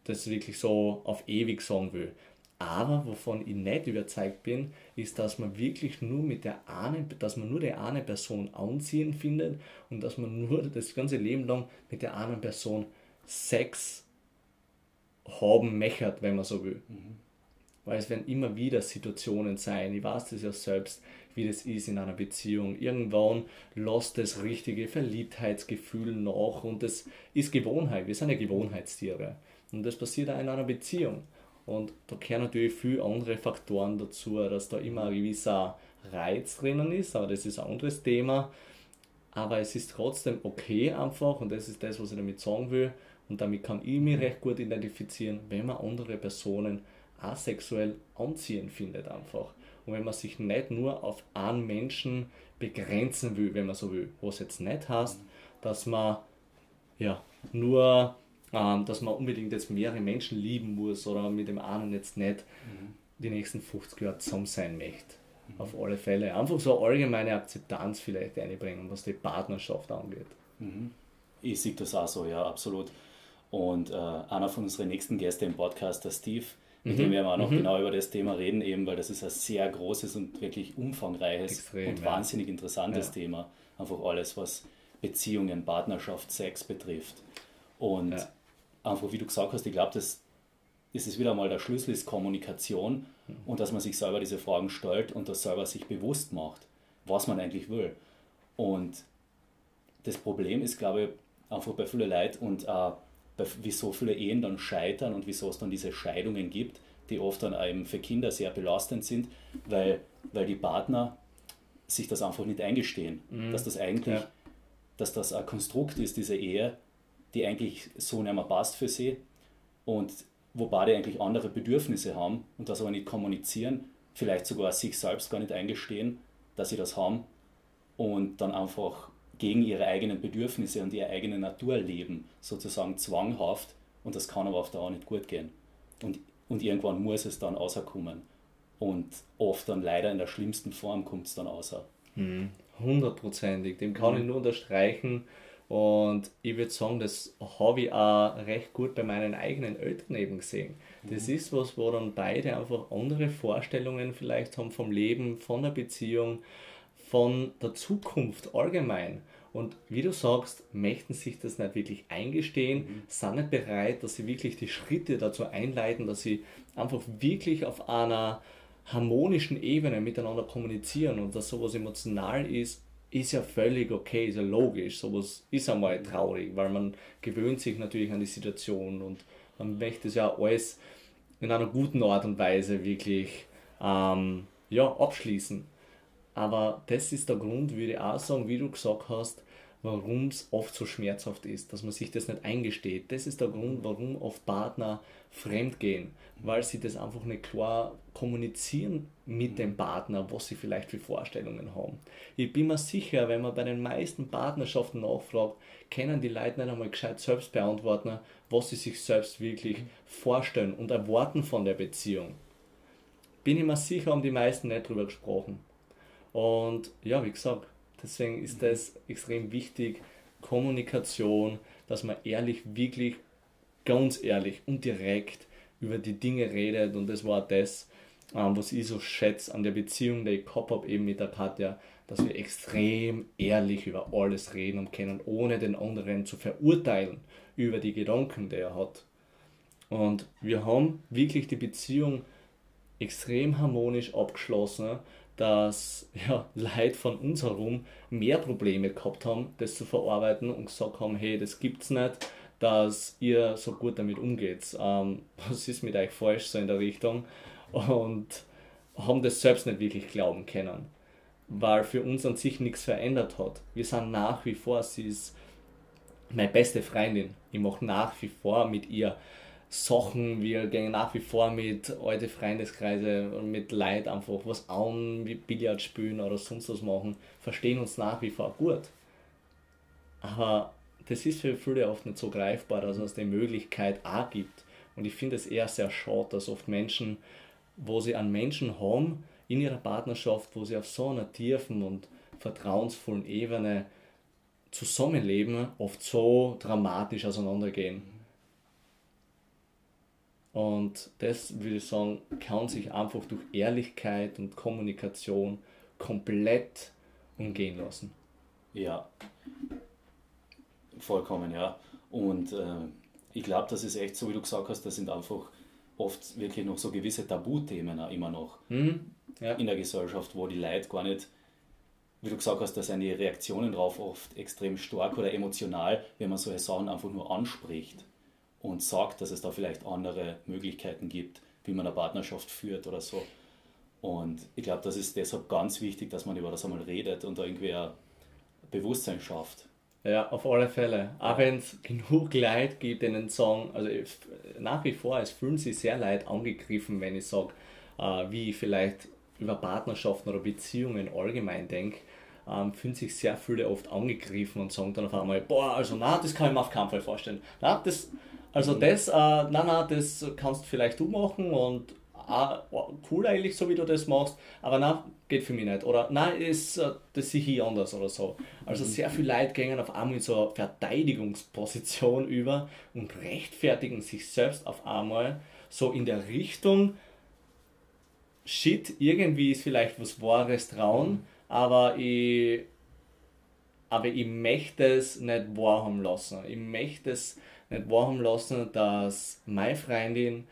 das wirklich so auf ewig sagen will. Aber wovon ich nicht überzeugt bin, ist, dass man wirklich nur mit der einen, dass man nur die eine Person anziehen findet und dass man nur das ganze Leben lang mit der anderen Person Sex haben möchte, wenn man so will. Weil es werden immer wieder Situationen sein, ich weiß das ja selbst, wie das ist in einer Beziehung. Irgendwann lässt das richtige Verliebtheitsgefühl nach und das ist Gewohnheit. Wir sind ja Gewohnheitstiere. Und das passiert auch in einer Beziehung. Und da gehören natürlich viele andere Faktoren dazu, dass da immer ein gewisser Reiz drinnen ist, aber das ist ein anderes Thema. Aber es ist trotzdem okay einfach und das ist das, was ich damit sagen will. Und damit kann ich mich recht gut identifizieren, wenn man andere Personen asexuell anziehen findet einfach. Und wenn man sich nicht nur auf einen Menschen begrenzen will, wenn man so will. Was jetzt nicht heißt, dass man ja nur, ähm, dass man unbedingt jetzt mehrere Menschen lieben muss oder mit dem einen jetzt nicht die nächsten 50 Jahre zusammen sein möchte. Auf alle Fälle. Einfach so allgemeine Akzeptanz vielleicht einbringen, was die Partnerschaft angeht. Ich sehe das auch so, ja, absolut. Und äh, einer von unseren nächsten Gästen im Podcast, der Steve, mit dem werden wir auch noch genau über das Thema reden, eben, weil das ist ein sehr großes und wirklich umfangreiches Extrem, und ja. wahnsinnig interessantes Ja. Thema. Einfach alles, was Beziehungen, Partnerschaft, Sex betrifft. Und Ja. Einfach, wie du gesagt hast, ich glaube, das, das ist wieder mal der Schlüssel ist Kommunikation und dass man sich selber diese Fragen stellt und das selber sich bewusst macht, was man eigentlich will. Und das Problem ist, glaube ich, einfach bei vielen Leuten und äh, bei, wieso viele Ehen dann scheitern und wieso es dann diese Scheidungen gibt, die oft dann eben für Kinder sehr belastend sind, weil, weil die Partner sich das einfach nicht eingestehen, dass das eigentlich, Ja. dass das ein Konstrukt ist, diese Ehe, die eigentlich so nicht mehr passt für sie und wo beide eigentlich andere Bedürfnisse haben und das aber nicht kommunizieren, vielleicht sogar sich selbst gar nicht eingestehen, dass sie das haben und dann einfach gegen ihre eigenen Bedürfnisse und ihre eigene Natur leben, sozusagen zwanghaft und das kann aber auf Dauer nicht gut gehen. Und, und irgendwann muss es dann rauskommen. Und oft dann leider in der schlimmsten Form kommt es dann außer. Hundertprozentig, dem kann ich nur unterstreichen. Und ich würde sagen, das habe ich auch recht gut bei meinen eigenen Eltern eben gesehen. Das ist was, wo dann beide einfach andere Vorstellungen vielleicht haben vom Leben, von der Beziehung, von der Zukunft allgemein. Und wie du sagst, möchten sich das nicht wirklich eingestehen, sind nicht bereit, dass sie wirklich die Schritte dazu einleiten, dass sie einfach wirklich auf einer harmonischen Ebene miteinander kommunizieren und dass sowas emotional ist, ist ja völlig okay, ist ja logisch. Sowas ist einmal traurig, weil man gewöhnt sich natürlich an die Situation und man möchte es ja alles in einer guten Art und Weise wirklich ähm, ja, abschließen. Aber das ist der Grund, würde ich auch sagen, wie du gesagt hast, warum es oft so schmerzhaft ist, dass man sich das nicht eingesteht. Das ist der Grund, warum oft Partner fremd gehen, weil sie das einfach nicht klar kommunizieren mit dem Partner, was sie vielleicht für Vorstellungen haben. Ich bin mir sicher, wenn man bei den meisten Partnerschaften nachfragt, können die Leute nicht einmal gescheit selbst beantworten, was sie sich selbst wirklich vorstellen und erwarten von der Beziehung. Bin ich mir sicher, haben die meisten nicht drüber gesprochen. Und ja, wie gesagt, deswegen ist das extrem wichtig, Kommunikation, dass man ehrlich, wirklich ganz ehrlich und direkt über die Dinge redet. Und das war das, ähm, was ich so schätze an der Beziehung, die ich gehabt habe eben mit der Katja, dass wir extrem ehrlich über alles reden und können, ohne den anderen zu verurteilen über die Gedanken, die er hat. Und wir haben wirklich die Beziehung extrem harmonisch abgeschlossen dass ja, Leute von uns herum mehr Probleme gehabt haben, das zu verarbeiten und gesagt haben, hey, das gibt's nicht, dass ihr so gut damit umgeht. Ähm, was ist mit euch falsch, so in der Richtung? Und haben das selbst nicht wirklich glauben können, weil für uns an sich nichts verändert hat. Wir sind nach wie vor, sie ist meine beste Freundin. Ich mache nach wie vor mit ihr Sachen. Wir gehen nach wie vor mit alte Freundeskreise und mit Leid einfach was an, wie Billard spielen oder sonst was machen, verstehen uns nach wie vor gut. Aber das ist für viele oft nicht so greifbar, dass es die Möglichkeit auch gibt. Und ich finde es eher sehr schade, dass oft Menschen, wo sie einen Menschen haben in ihrer Partnerschaft, wo sie auf so einer tiefen und vertrauensvollen Ebene zusammenleben, oft so dramatisch auseinandergehen. Und das würde ich sagen, kann sich einfach durch Ehrlichkeit und Kommunikation komplett umgehen lassen. Ja, vollkommen, ja. Und äh, ich glaube, das ist echt so, wie du gesagt hast, das sind einfach oft wirklich noch so gewisse Tabuthemen immer noch mhm, ja. in der Gesellschaft, wo die Leute gar nicht, wie du gesagt hast, da sind die Reaktionen drauf oft extrem stark oder emotional, wenn man solche Sachen einfach nur anspricht und sagt, dass es da vielleicht andere Möglichkeiten gibt, wie man eine Partnerschaft führt oder so. Und ich glaube, das ist deshalb ganz wichtig, dass man über das einmal redet und da irgendwie ein Bewusstsein schafft. Ja, auf alle Fälle. Auch wenn es genug Leute gibt, denen sagen, also nach wie vor, es fühlen sich sehr Leid angegriffen, wenn ich sage, äh, wie ich vielleicht über Partnerschaften oder Beziehungen allgemein denke, ähm, fühlen sich sehr viele oft angegriffen und sagen dann auf einmal, boah, also na, das kann ich mir auf keinen Fall vorstellen. Na, das, also mhm. das, äh, nein, nein, das kannst vielleicht du machen und ah, cool eigentlich, so wie du das machst, aber nein, geht für mich nicht. Oder nein, ist, äh, das sehe ich anders oder so. Also mhm. sehr viele Leute gehen auf einmal in so eine Verteidigungsposition über und rechtfertigen sich selbst auf einmal so in der Richtung, shit, irgendwie ist vielleicht was Wahres trauen, mhm. aber ich aber ich möchte es nicht wahrhaben lassen. Ich möchte es nicht wahrhaben lassen, dass meine Freundin,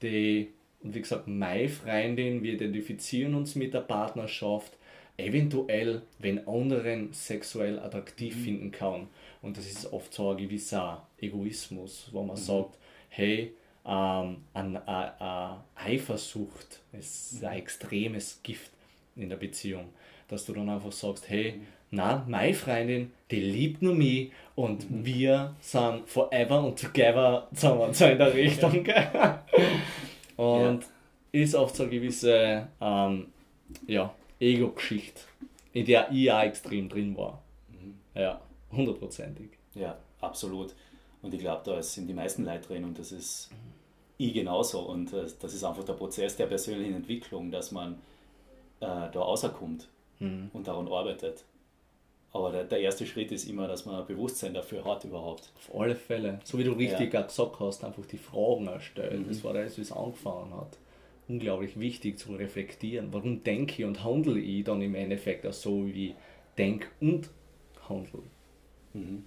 die, und wie gesagt, meine Freundin, wir identifizieren uns mit der Partnerschaft, eventuell wenn anderen sexuell attraktiv mhm. finden kann. Und das ist oft so ein gewisser Egoismus, wo man mhm. sagt, hey, ähm, an, an, Eifersucht ist mhm. ein extremes Gift in der Beziehung. Dass du dann einfach sagst, hey, mhm na, meine Freundin, die liebt nur mich und mhm. wir sind forever und together zusammen, so in der Richtung. und ja. ist oft so eine gewisse ähm, ja, Ego-Geschichte, in der ich auch extrem drin war. Mhm. Ja, hundertprozentig. Ja, absolut. Und ich glaube, da sind die meisten Leute drin und das ist ich genauso. Und äh, das ist einfach der Prozess der persönlichen Entwicklung, dass man äh, da rauskommt mhm. und daran arbeitet. Aber der, der, erste Schritt ist immer, dass man ein Bewusstsein dafür hat überhaupt. Auf alle Fälle. So wie du richtig ja. gesagt hast, einfach die Fragen erstellen. Mhm. Das war das, wie es angefangen hat. Unglaublich wichtig zu reflektieren. Warum denke ich und handle ich dann im Endeffekt auch so, wie ich denke und handle. Mhm.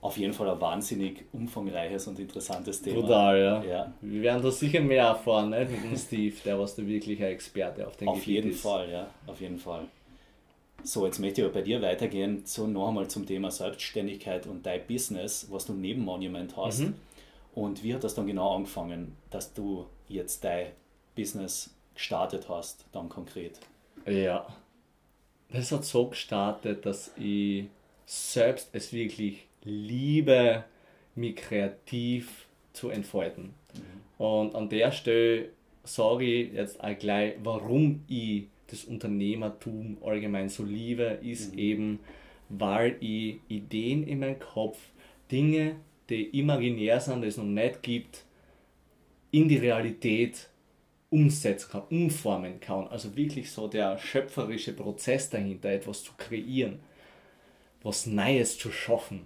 Auf jeden Fall ein wahnsinnig umfangreiches und interessantes Thema. Total, ja. ja. Wir werden da sicher mehr erfahren ne, mit dem Steve, der was da wirklich ein Experte auf den auf Gebiet jeden Fall, ja, auf jeden Fall. So, jetzt möchte ich aber bei dir weitergehen, so noch einmal zum Thema Selbstständigkeit und dein Business, was du neben Monument hast. Mhm. Und wie hat das dann genau angefangen, dass du jetzt dein Business gestartet hast, dann konkret? Ja, das hat so gestartet, dass ich selbst es wirklich liebe, mich kreativ zu entfalten. Mhm. Und an der Stelle sage ich jetzt auch gleich, warum ich das Unternehmertum allgemein so liebe, ist mhm. eben, weil ich Ideen in meinem Kopf, Dinge, die imaginär sind, die es noch nicht gibt, in die Realität umsetzen kann, umformen kann. Also wirklich so der schöpferische Prozess dahinter, etwas zu kreieren, was Neues zu schaffen.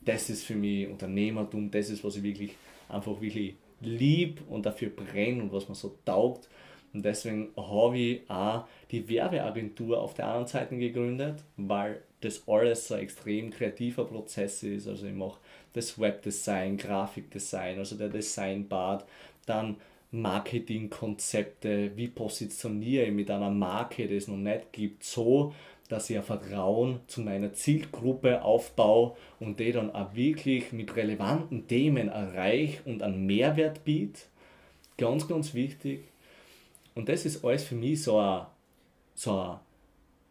Das ist für mich Unternehmertum, das ist, was ich wirklich einfach wirklich lieb und dafür brenne und was mir so taugt. Und deswegen habe ich auch die Werbeagentur auf der anderen Seite gegründet, weil das alles so ein extrem kreativer Prozess ist. Also ich mache das Webdesign, Grafikdesign, also der Designbart, dann Marketingkonzepte, wie positioniere ich mit einer Marke, die es noch nicht gibt, so, dass ich ein Vertrauen zu meiner Zielgruppe aufbaue und die dann auch wirklich mit relevanten Themen erreiche und einen Mehrwert biete. Ganz, ganz wichtig. Und das ist alles für mich so ein, so ein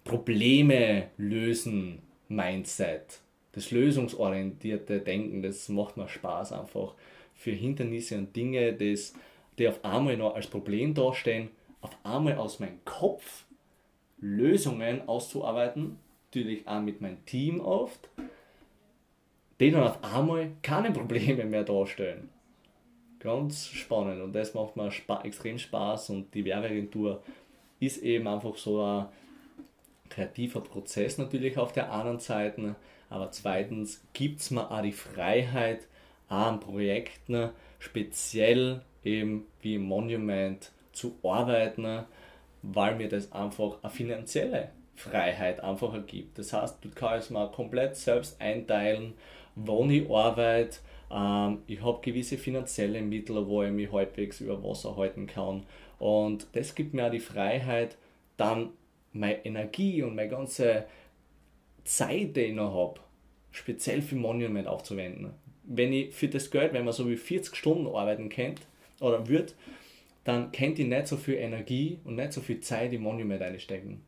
Probleme lösen Mindset. Das lösungsorientierte Denken, das macht mir Spaß einfach für Hindernisse und Dinge, das, die auf einmal noch als Problem dastehen, auf einmal aus meinem Kopf Lösungen auszuarbeiten, natürlich auch mit meinem Team oft, die dann auf einmal keine Probleme mehr darstellen. Ganz spannend und das macht mir spa extrem Spaß und die Werbeagentur ist eben einfach so ein kreativer Prozess natürlich auf der anderen Seite, aber zweitens gibt es mir auch die Freiheit, an Projekten speziell eben wie Monument zu arbeiten, weil mir das einfach eine finanzielle Freiheit einfach ergibt. Das heißt, du kannst mal komplett selbst einteilen, wann ich arbeite. Ähm, ich habe gewisse finanzielle Mittel, wo ich mich halbwegs über Wasser halten kann. Und das gibt mir auch die Freiheit, dann meine Energie und meine ganze Zeit, die ich noch habe, speziell für Monument aufzuwenden. Wenn ich für das Geld, wenn man so wie 40 Stunden arbeiten kennt oder wird, dann kennt ihr nicht so viel Energie und nicht so viel Zeit in Monument einstecken.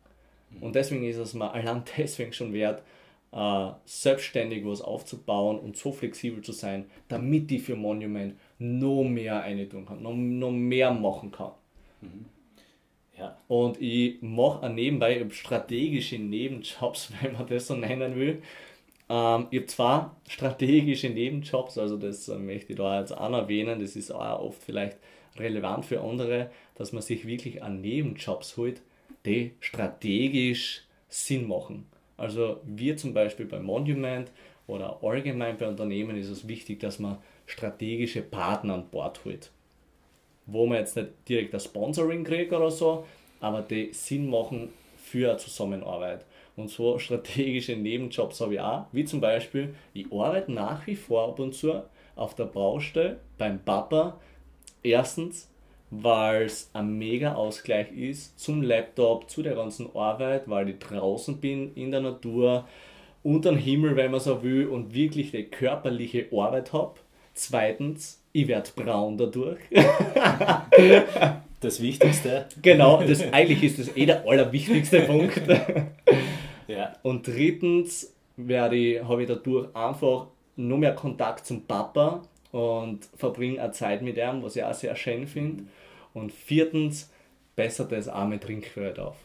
Und deswegen ist es mir allein deswegen schon wert, äh, selbstständig was aufzubauen und so flexibel zu sein, damit ich für Monument noch mehr eintun kann, noch, noch mehr machen kann. Mhm. Ja. Und ich mache nebenbei strategische Nebenjobs, wenn man das so nennen will. Ähm, ich habe zwei strategische Nebenjobs, also das äh, möchte ich da jetzt auch erwähnen, das ist auch oft vielleicht relevant für andere, dass man sich wirklich an Nebenjobs holt, die strategisch Sinn machen. Also wir zum Beispiel bei Monument oder allgemein bei Unternehmen ist es wichtig, dass man strategische Partner an Bord holt. Wo man jetzt nicht direkt das Sponsoring kriegt oder so, aber die Sinn machen für eine Zusammenarbeit. Und so strategische Nebenjobs habe ich auch, wie zum Beispiel, ich arbeite nach wie vor ab und zu auf der Baustelle beim Papa Erstens, weil es ein mega Ausgleich ist zum Laptop, zu der ganzen Arbeit, weil ich draußen bin, in der Natur, unter dem Himmel, wenn man so will, und wirklich die körperliche Arbeit habe. Zweitens, ich werde braun dadurch. Das Wichtigste. Genau, das, eigentlich ist das eh der allerwichtigste Punkt. Ja. Und drittens werde ich, habe ich dadurch einfach nur mehr Kontakt zum Papa, und verbringe auch Zeit mit ihm, was ich auch sehr schön finde. Und viertens, bessert das arme Trinkgeld auf.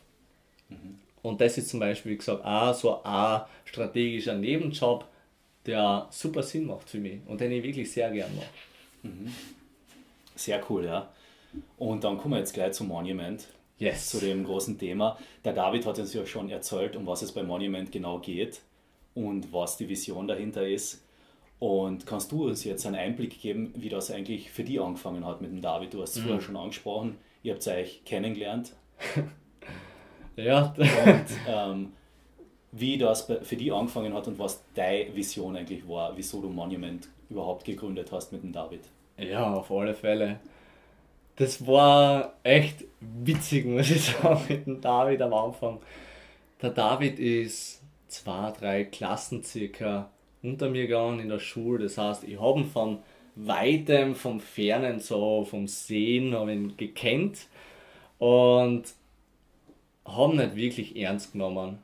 Mhm. Und das ist zum Beispiel, wie gesagt, auch so ein strategischer Nebenjob, der super Sinn macht für mich und den ich wirklich sehr gern mache. Mhm. Sehr cool, ja. Und dann kommen wir jetzt gleich zum Monument. Yes. Zu dem großen Thema. Der David hat uns ja schon erzählt, um was es beim Monument genau geht und was die Vision dahinter ist. Und kannst du uns jetzt einen Einblick geben, wie das eigentlich für dich angefangen hat mit dem David? Du hast es mhm. vorher schon angesprochen, ihr habt euch kennengelernt. ja. Und ähm, wie das für dich angefangen hat und was deine Vision eigentlich war, wieso du Monument überhaupt gegründet hast mit dem David. Ja, auf alle Fälle. Das war echt witzig, muss ich sagen, mit dem David am Anfang. Der David ist zwei, drei Klassen circa unter mir gegangen in der Schule. Das heißt, ich habe ihn von weitem, vom Fernen, so vom Sehen, habe ihn gekannt und habe nicht wirklich ernst genommen,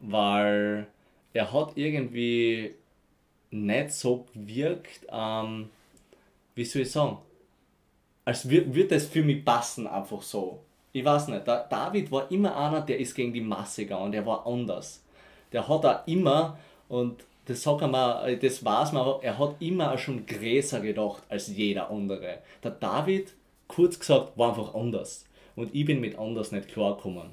weil er hat irgendwie nicht so gewirkt, ähm, wie soll ich sagen, als würde würd das für mich passen, einfach so. Ich weiß nicht, der David war immer einer, der ist gegen die Masse gegangen, der war anders. Der hat auch immer, und das sagt er mal, das weiß man, er hat immer auch schon größer gedacht als jeder andere. Der David, kurz gesagt, war einfach anders. Und ich bin mit anders nicht klargekommen.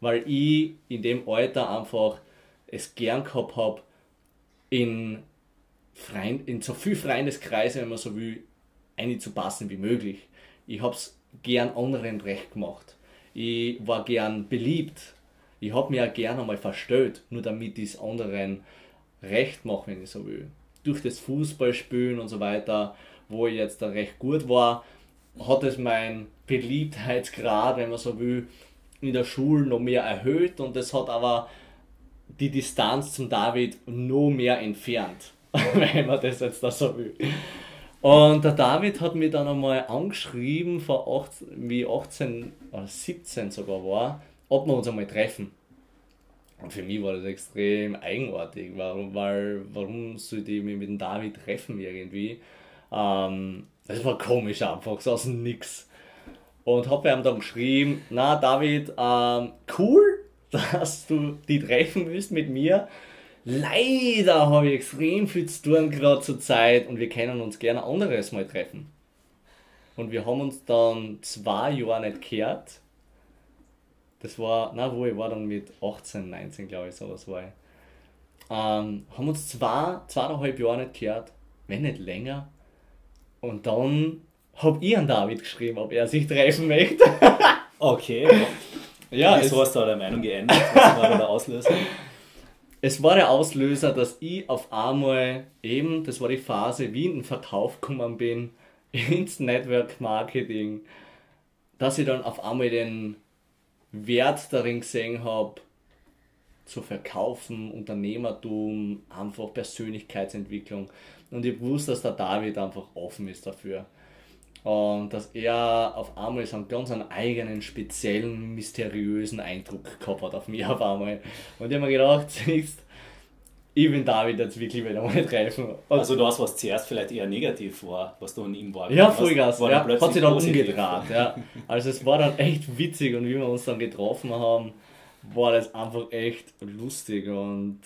Weil ich in dem Alter einfach es gern gehabt habe, in, in so viel Freundeskreise, wenn man so will, einzupassen wie möglich. Ich habe es gern anderen recht gemacht. Ich war gern beliebt. Ich habe mir auch gern einmal verstellt, nur damit ich es anderen recht mache, wenn ich so will. Durch das Fußballspielen und so weiter, wo ich jetzt da recht gut war, hat es mein Beliebtheitsgrad, wenn man so will, in der Schule noch mehr erhöht und das hat aber die Distanz zum David noch mehr entfernt, wenn man das jetzt da so will. Und der David hat mich dann einmal angeschrieben, vor 18, wie 18 oder 17 sogar war, ob wir uns einmal treffen. Und für mich war das extrem eigenartig. Warum, weil, warum sollte ich mich mit dem David treffen irgendwie? Ähm, das war komisch einfach, so aus dem Nix. Und habe ihm dann geschrieben, na David, ähm, cool, dass du die treffen willst mit mir. Leider habe ich extrem viel zu tun gerade zur Zeit und wir können uns gerne anderes mal treffen. Und wir haben uns dann zwei Jahre nicht gehört. Das war, na wo, ich war dann mit 18, 19, glaube ich, sowas war ich. Ähm, haben uns zwei, zweieinhalb Jahre nicht gehört, wenn nicht länger. Und dann habe ich an David geschrieben, ob er sich treffen möchte. okay. Ja, Wieso hast du deine Meinung geändert? Was war der Auslöser? Es war der Auslöser, dass ich auf einmal eben, das war die Phase, wie in den Verkauf gekommen bin, ins Network Marketing, dass ich dann auf einmal den Wert darin gesehen habe, zu verkaufen, Unternehmertum, einfach Persönlichkeitsentwicklung. Und ich wusste, dass der David einfach offen ist dafür. Und dass er auf einmal so einen ganz eigenen, speziellen, mysteriösen Eindruck gehabt hat auf mich auf einmal. Und ich habe mir gedacht, siehst, ich bin David jetzt wirklich wieder mal treffen. Und also das, was zuerst vielleicht eher negativ war, was du an ihm war. Ja, Vollgas. War ja, hat sich dann umgedreht. Ja. Also es war dann echt witzig und wie wir uns dann getroffen haben, war das einfach echt lustig und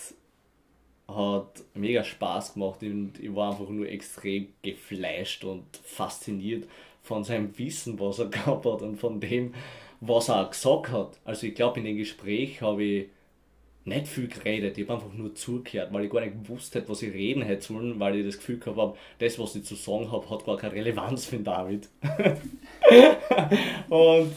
hat mega Spaß gemacht und ich war einfach nur extrem geflasht und fasziniert von seinem Wissen, was er gehabt hat und von dem, was er auch gesagt hat. Also ich glaube, in dem Gespräch habe ich nicht viel geredet, ich habe einfach nur zugehört, weil ich gar nicht gewusst hätte, was ich reden hätte sollen, weil ich das Gefühl gehabt habe, das, was ich zu sagen habe, hat gar keine Relevanz für den David. und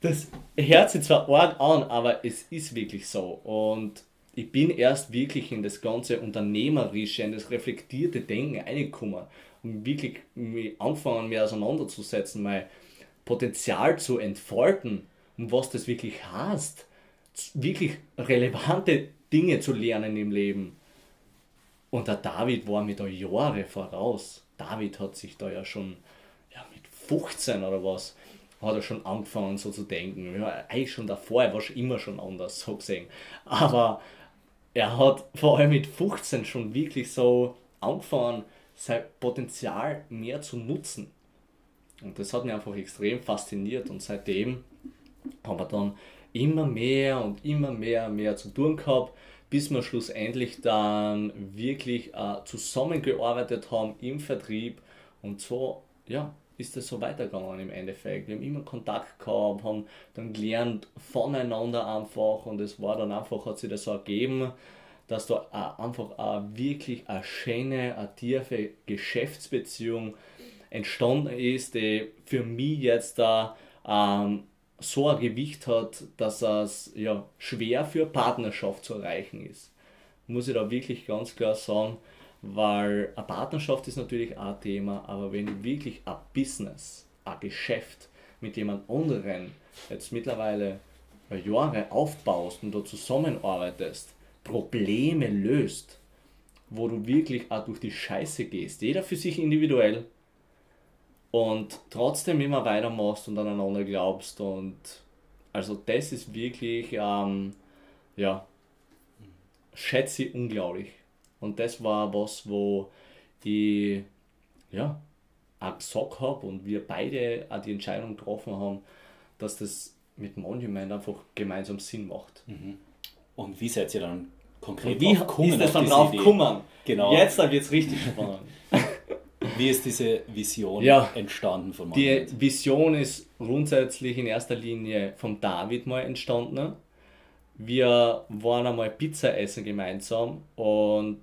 das hört sich zwar arg an, aber es ist wirklich so. Und ich bin erst wirklich in das ganze Unternehmerische, in das reflektierte Denken reingekommen und wirklich mich angefangen, mir auseinanderzusetzen, mein Potenzial zu entfalten und was das wirklich heißt, wirklich relevante Dinge zu lernen im Leben. Und der David war mir da Jahre voraus. David hat sich da ja schon ja, mit 15 oder was hat er schon angefangen so zu denken. Ja, eigentlich schon davor, er war schon immer schon anders, so gesehen. Aber er hat vor allem mit 15 schon wirklich so angefangen, sein Potenzial mehr zu nutzen. Und das hat mich einfach extrem fasziniert und seitdem haben wir dann immer mehr und immer mehr mehr zu tun gehabt, bis wir schlussendlich dann wirklich äh, zusammengearbeitet haben im Vertrieb und so, ja, ist es so weitergegangen im Endeffekt. Wir haben immer Kontakt gehabt, haben dann gelernt voneinander einfach und es war dann einfach, hat sich das so ergeben, dass da einfach eine wirklich eine schöne, eine tiefe Geschäftsbeziehung entstanden ist, die für mich jetzt da ähm, so ein Gewicht hat, dass es ja schwer für Partnerschaft zu erreichen ist. Muss ich da wirklich ganz klar sagen, weil eine Partnerschaft ist natürlich ein Thema, aber wenn du wirklich ein Business, ein Geschäft mit jemand anderen jetzt mittlerweile Jahre aufbaust und da zusammenarbeitest, Probleme löst, wo du wirklich auch durch die Scheiße gehst, jeder für sich individuell und trotzdem immer weitermachst und aneinander glaubst und also das ist wirklich ähm, ja schätze ich unglaublich. Und das war was, wo ich ja, auch gesagt habe und wir beide auch die Entscheidung getroffen haben, dass das mit Monument einfach gemeinsam Sinn macht. Mhm. Und wie seid ihr dann konkret und wie drauf gekommen? Ist das dann drauf gekommen? Genau. Jetzt wird es richtig spannend. Wie ist diese Vision ja, entstanden von Monument? Die Vision ist grundsätzlich in erster Linie vom David mal entstanden. Wir waren einmal Pizza essen gemeinsam und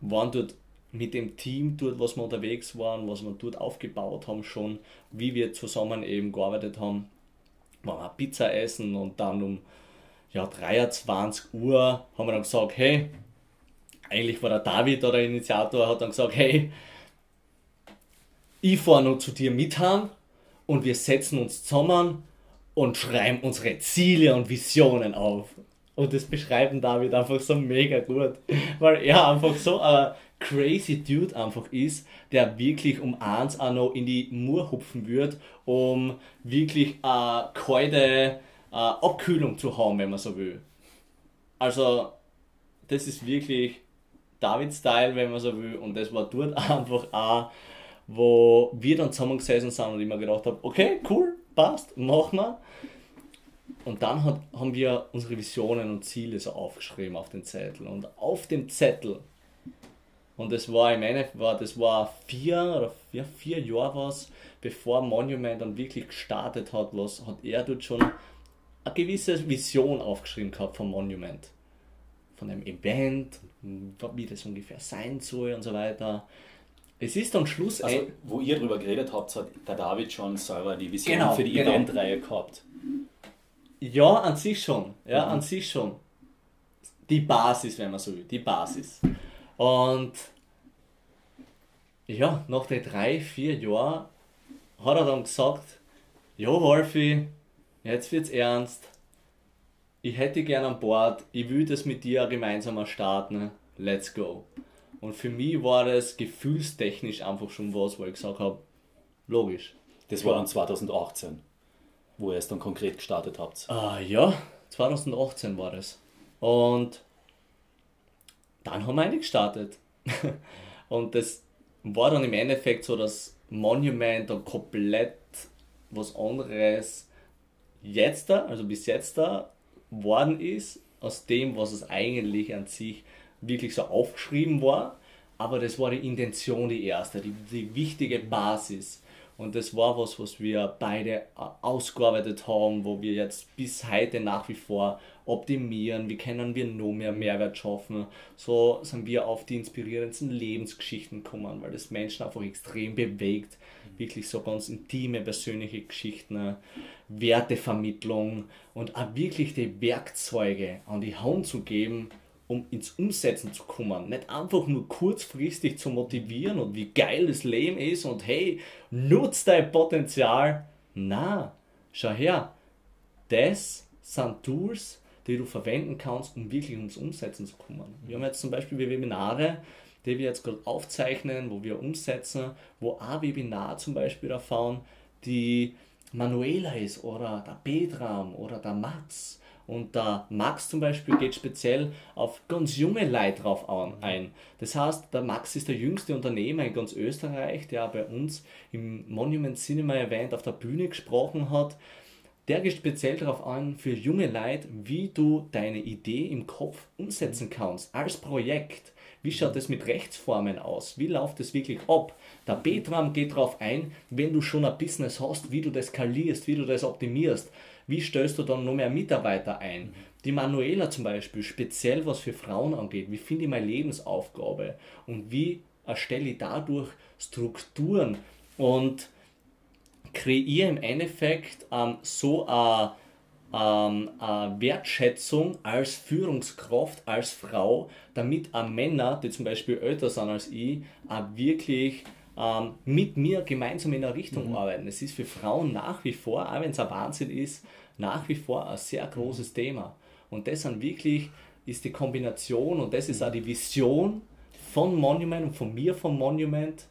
waren dort mit dem Team dort, was wir unterwegs waren, was wir dort aufgebaut haben schon, wie wir zusammen eben gearbeitet haben, waren wir Pizza essen und dann um ja, 23 Uhr haben wir dann gesagt, hey, eigentlich war der David oder der Initiator, hat dann gesagt, hey, ich fahre noch zu dir mit und wir setzen uns zusammen und schreiben unsere Ziele und Visionen auf. Und das beschreiben David einfach so mega gut, weil er einfach so ein crazy Dude einfach ist, der wirklich um eins auch noch in die Mur hupfen wird, um wirklich eine kalte Abkühlung zu haben, wenn man so will. Also, das ist wirklich David-Style, wenn man so will, und das war dort einfach auch wo wir dann zusammengesessen sind und ich mir gedacht habe, okay, cool, passt, machen wir. Und dann hat, haben wir unsere Visionen und Ziele so aufgeschrieben auf den Zettel. Und auf dem Zettel, und das war, meine, war, das war vier oder vier, vier Jahre was, bevor Monument dann wirklich gestartet hat, was, hat er dort schon eine gewisse Vision aufgeschrieben gehabt vom Monument. Von einem Event, wie das ungefähr sein soll und so weiter. Es ist am Schluss. Also, wo ihr drüber geredet habt, hat der David schon selber die Vision genau, für die genau. Eventreihe gehabt. Ja, an sich schon. Ja, mhm. an sich schon. Die Basis, wenn man so will. Die Basis. Und ja, nach den drei, vier Jahren hat er dann gesagt, ja Wolfi, jetzt wird's ernst. Ich hätte gern an Bord, ich will das mit dir gemeinsam starten. Let's go. Und für mich war das gefühlstechnisch einfach schon was, wo ich gesagt habe, logisch. Das war dann 2018, wo ihr es dann konkret gestartet habt. Ah, ja, 2018 war das. Und dann haben wir eigentlich gestartet. und das war dann im Endeffekt so, dass Monument dann komplett was anderes jetzt da, also bis jetzt da, worden ist, aus dem, was es eigentlich an sich wirklich so aufgeschrieben war, aber das war die Intention die erste, die, die wichtige Basis. Und das war was, was wir beide ausgearbeitet haben, wo wir jetzt bis heute nach wie vor optimieren, wie können wir noch mehr Mehrwert schaffen. So sind wir auf die inspirierendsten Lebensgeschichten gekommen, weil das Menschen einfach extrem bewegt. Wirklich so ganz intime, persönliche Geschichten, Wertevermittlung und auch wirklich die Werkzeuge an die Hand zu geben, um ins Umsetzen zu kommen. Nicht einfach nur kurzfristig zu motivieren und wie geil das Leben ist und hey, nutz dein Potenzial. Na, schau her, das sind Tools, die du verwenden kannst, um wirklich ins Umsetzen zu kommen. Wir haben jetzt zum Beispiel Webinare, die wir jetzt gerade aufzeichnen, wo wir umsetzen, wo ein Webinar zum Beispiel erfahren, die Manuela ist oder der Petram oder der Max und der Max zum Beispiel geht speziell auf ganz junge Leute drauf ein. Das heißt, der Max ist der jüngste Unternehmer in ganz Österreich, der bei uns im Monument Cinema Event auf der Bühne gesprochen hat. Der geht speziell darauf an, für junge Leute, wie du deine Idee im Kopf umsetzen kannst, als Projekt. Wie schaut es mit Rechtsformen aus? Wie läuft es wirklich ab? Der Betram geht darauf ein, wenn du schon ein Business hast, wie du das skalierst, wie du das optimierst wie stellst du dann noch mehr Mitarbeiter ein? Die Manuela zum Beispiel, speziell was für Frauen angeht, wie finde ich meine Lebensaufgabe und wie erstelle ich dadurch Strukturen und kreiere im Endeffekt ähm, so eine, ähm, eine Wertschätzung als Führungskraft, als Frau, damit auch Männer, die zum Beispiel älter sind als ich, auch wirklich ähm, mit mir gemeinsam in eine Richtung mhm. arbeiten. Es ist für Frauen nach wie vor, auch wenn es ein Wahnsinn ist, nach wie vor ein sehr großes Thema. Und das dann wirklich ist die Kombination und das ist auch die Vision von Monument und von mir vom Monument.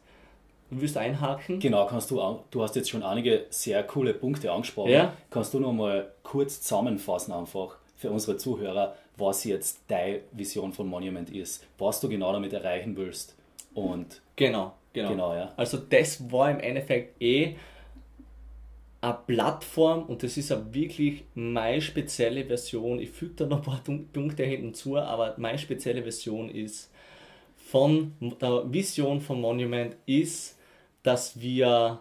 Du willst einhaken? Genau, kannst du, du hast jetzt schon einige sehr coole Punkte angesprochen. Ja? Kannst du noch mal kurz zusammenfassen einfach für unsere Zuhörer, was jetzt deine Vision von Monument ist, was du genau damit erreichen willst. Und genau, genau. genau ja. Also das war im Endeffekt eh eine Plattform und das ist ja wirklich meine spezielle Version. Ich füge da noch ein paar Punkte hinten zu, aber meine spezielle Version ist von der Vision von Monument ist, dass wir,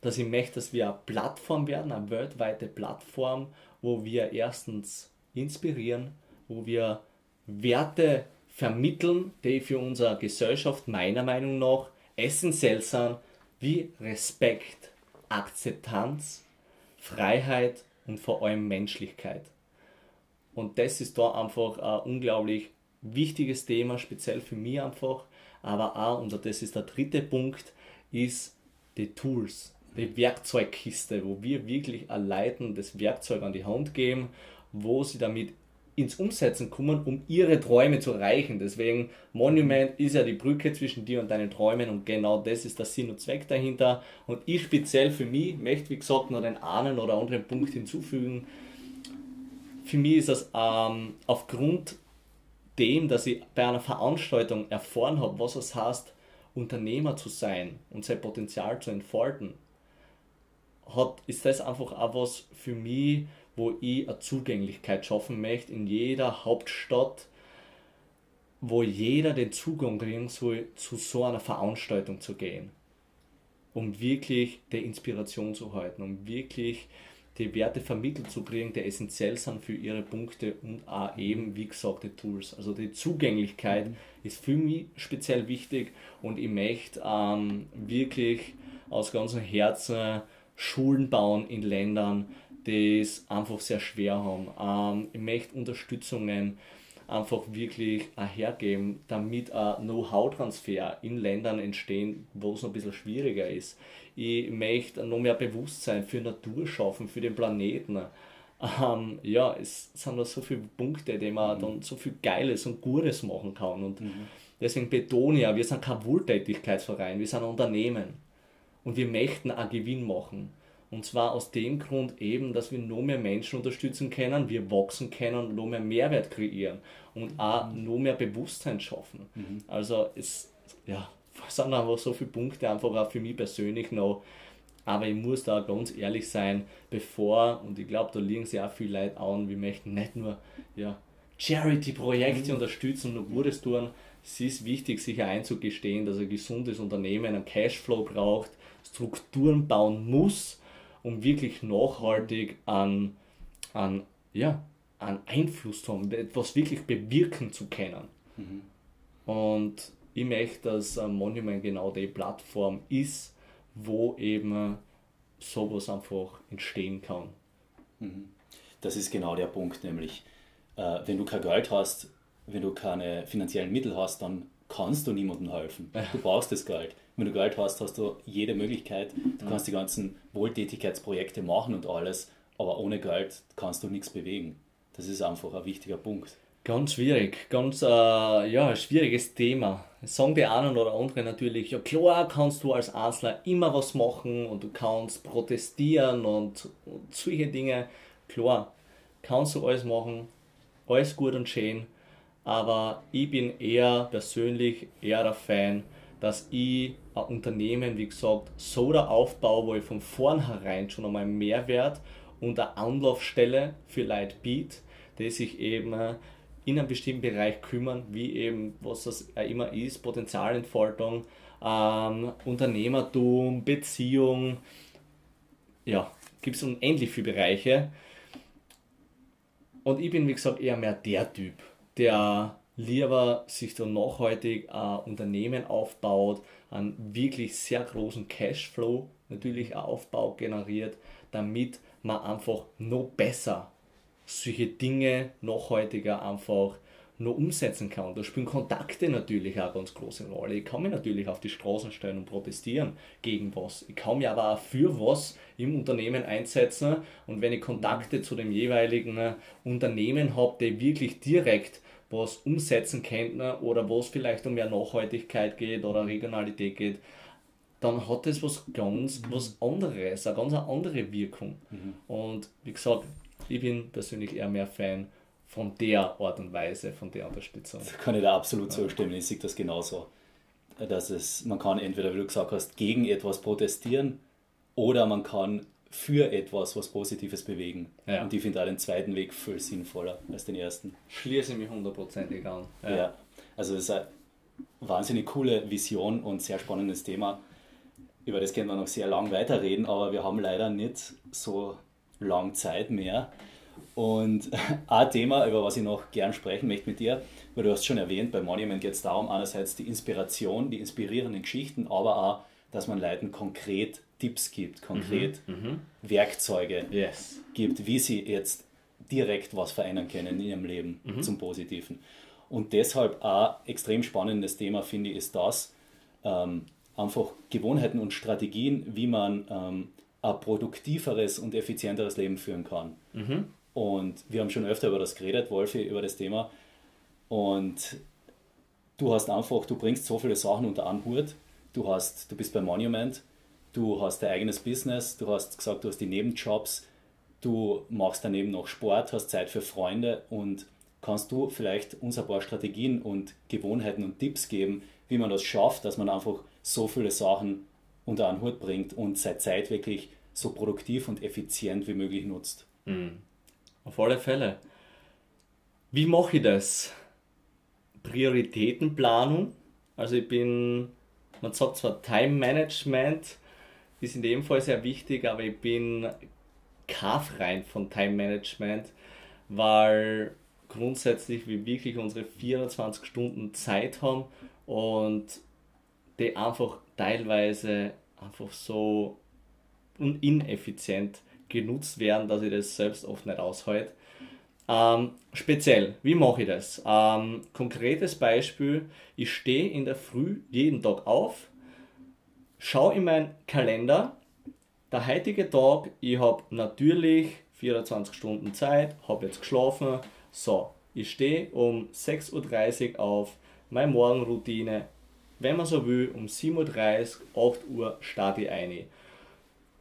dass ich möchte, dass wir eine Plattform werden, eine weltweite Plattform, wo wir erstens inspirieren, wo wir Werte vermitteln, die für unsere Gesellschaft meiner Meinung nach essentiell sind, wie Respekt, Akzeptanz, Freiheit und vor allem Menschlichkeit. Und das ist da einfach ein unglaublich wichtiges Thema, speziell für mich einfach. Aber auch, und das ist der dritte Punkt, ist die Tools, die Werkzeugkiste, wo wir wirklich allein das Werkzeug an die Hand geben, wo sie damit ins Umsetzen kommen, um ihre Träume zu erreichen. Deswegen Monument ist ja die Brücke zwischen dir und deinen Träumen und genau das ist der Sinn und Zweck dahinter. Und ich speziell für mich möchte, wie gesagt, noch den einen oder anderen Punkt hinzufügen. Für mich ist das ähm, aufgrund dem, dass ich bei einer Veranstaltung erfahren habe, was es heißt, Unternehmer zu sein und sein Potenzial zu entfalten, hat, ist das einfach auch was für mich, wo ich eine Zugänglichkeit schaffen möchte in jeder Hauptstadt, wo jeder den Zugang kriegen soll, zu so einer Veranstaltung zu gehen. Um wirklich die Inspiration zu halten, um wirklich die Werte vermittelt zu kriegen, die essentiell sind für ihre Punkte und auch eben, wie gesagt, die Tools. Also die Zugänglichkeit mhm. ist für mich speziell wichtig und ich möchte ähm, wirklich aus ganzem Herzen Schulen bauen in Ländern, die es einfach sehr schwer haben. Ähm, ich möchte Unterstützungen einfach wirklich hergeben, damit ein Know-how-Transfer in Ländern entstehen, wo es noch ein bisschen schwieriger ist. Ich möchte noch mehr Bewusstsein für Natur schaffen, für den Planeten. Ähm, ja, es sind da so viele Punkte, die man mhm. dann so viel Geiles und Gutes machen kann. Und mhm. deswegen betone ich, wir sind kein Wohltätigkeitsverein, wir sind ein Unternehmen. Und wir möchten einen Gewinn machen. Und zwar aus dem Grund eben, dass wir noch mehr Menschen unterstützen können, wir wachsen können, noch mehr Mehrwert kreieren und auch noch mehr Bewusstsein schaffen. Mhm. Also es ja, sind einfach so viele Punkte einfach auch für mich persönlich noch. Aber ich muss da ganz ehrlich sein, bevor, und ich glaube, da liegen sich auch viele Leute an, wir möchten nicht nur ja, Charity-Projekte mhm. unterstützen und Gutes tun. Es ist wichtig, sich einzugestehen, dass ein gesundes Unternehmen einen Cashflow braucht, Strukturen bauen muss, um wirklich nachhaltig an, an, ja, an Einfluss zu haben, etwas wirklich bewirken zu können. Mhm. Und ich möchte, dass ein Monument genau die Plattform ist, wo eben sowas einfach entstehen kann. Mhm. Das ist genau der Punkt, nämlich äh, wenn du kein Geld hast, wenn du keine finanziellen Mittel hast, dann kannst du niemandem helfen. Du brauchst das Geld. Wenn du Geld hast, hast du jede Möglichkeit. Du kannst die ganzen Wohltätigkeitsprojekte machen und alles, aber ohne Geld kannst du nichts bewegen. Das ist einfach ein wichtiger Punkt. Ganz schwierig, ganz äh, ja, schwieriges Thema. sagen die einen oder anderen natürlich, ja klar kannst du als Asler immer was machen und du kannst protestieren und, und solche Dinge. Klar, kannst du alles machen, alles gut und schön, aber ich bin eher persönlich eher der Fan, dass ich ein Unternehmen, wie gesagt, so da aufbaue, wo ich von vornherein schon einmal Mehrwert und eine Anlaufstelle für Leute biete, die sich eben in einem bestimmten Bereich kümmern, wie eben, was das immer ist, Potenzialentfaltung, ähm, Unternehmertum, Beziehung, ja, gibt es unendlich viele Bereiche. Und ich bin, wie gesagt, eher mehr der Typ, der lieber sich so nachhaltig ein Unternehmen aufbaut, einen wirklich sehr großen Cashflow natürlich aufbaut, generiert, damit man einfach noch besser solche Dinge nachhaltiger einfach noch umsetzen kann. Da spielen Kontakte natürlich auch ganz große Rolle. Ich kann mich natürlich auf die Straßen stellen und protestieren gegen was. Ich kann mich aber auch für was im Unternehmen einsetzen und wenn ich Kontakte zu dem jeweiligen Unternehmen habe, die wirklich direkt was umsetzen könnten oder wo es vielleicht um mehr Nachhaltigkeit geht oder Regionalität geht, dann hat das was ganz mhm. was anderes, eine ganz andere Wirkung. Mhm. Und wie gesagt, ich bin persönlich eher mehr Fan von der Art und Weise, von der Unterstützung. Da kann ich da absolut zustimmen. Ich sehe das genauso. Dass es, man kann entweder, wie du gesagt hast, gegen etwas protestieren oder man kann für etwas was Positives bewegen. Ja. Und ich finde auch den zweiten Weg viel sinnvoller als den ersten. Schließe mich hundertprozentig an. Ja. ja. also das ist eine wahnsinnig coole Vision und sehr spannendes Thema. Über das können wir noch sehr lang weiterreden, aber wir haben leider nicht so lang Zeit mehr. Und ein Thema, über was ich noch gern sprechen möchte mit dir, weil du hast schon erwähnt, bei Monument geht es darum, einerseits die Inspiration, die inspirierenden Geschichten, aber auch, dass man Leuten konkret Tipps gibt, konkret mhm, mhm. Werkzeuge yes. gibt, wie sie jetzt direkt was verändern können in ihrem Leben mhm. zum Positiven. Und deshalb auch extrem spannendes Thema, finde ich, ist das, ähm, einfach Gewohnheiten und Strategien, wie man ähm, ein produktiveres und effizienteres Leben führen kann. Mhm. Und wir haben schon öfter über das geredet, Wolfi, über das Thema. Und du hast einfach, du bringst so viele Sachen unter einen Hut. Du, hast, du bist bei Monument, du hast dein eigenes Business, du hast gesagt, du hast die Nebenjobs, du machst daneben noch Sport, hast Zeit für Freunde und kannst du vielleicht uns ein paar Strategien und Gewohnheiten und Tipps geben, wie man das schafft, dass man einfach so viele Sachen unter einen Hut bringt und seine Zeit wirklich so produktiv und effizient wie möglich nutzt. Mhm. Auf alle Fälle. Wie mache ich das? Prioritätenplanung. Also ich bin, man sagt zwar Time Management, ist in dem Fall sehr wichtig, aber ich bin kein von Time Management, weil grundsätzlich wir wirklich unsere 24 Stunden Zeit haben und die einfach teilweise einfach so ineffizient genutzt werden, dass ich das selbst oft nicht aushalte. Ähm, speziell, wie mache ich das? Ähm, konkretes Beispiel, ich stehe in der Früh jeden Tag auf, schaue in meinen Kalender, der heutige Tag, ich habe natürlich 24 Stunden Zeit, habe jetzt geschlafen, so, ich stehe um 6.30 Uhr auf, meine Morgenroutine, wenn man so will, um 7.30 Uhr, 8 Uhr starte ich ein.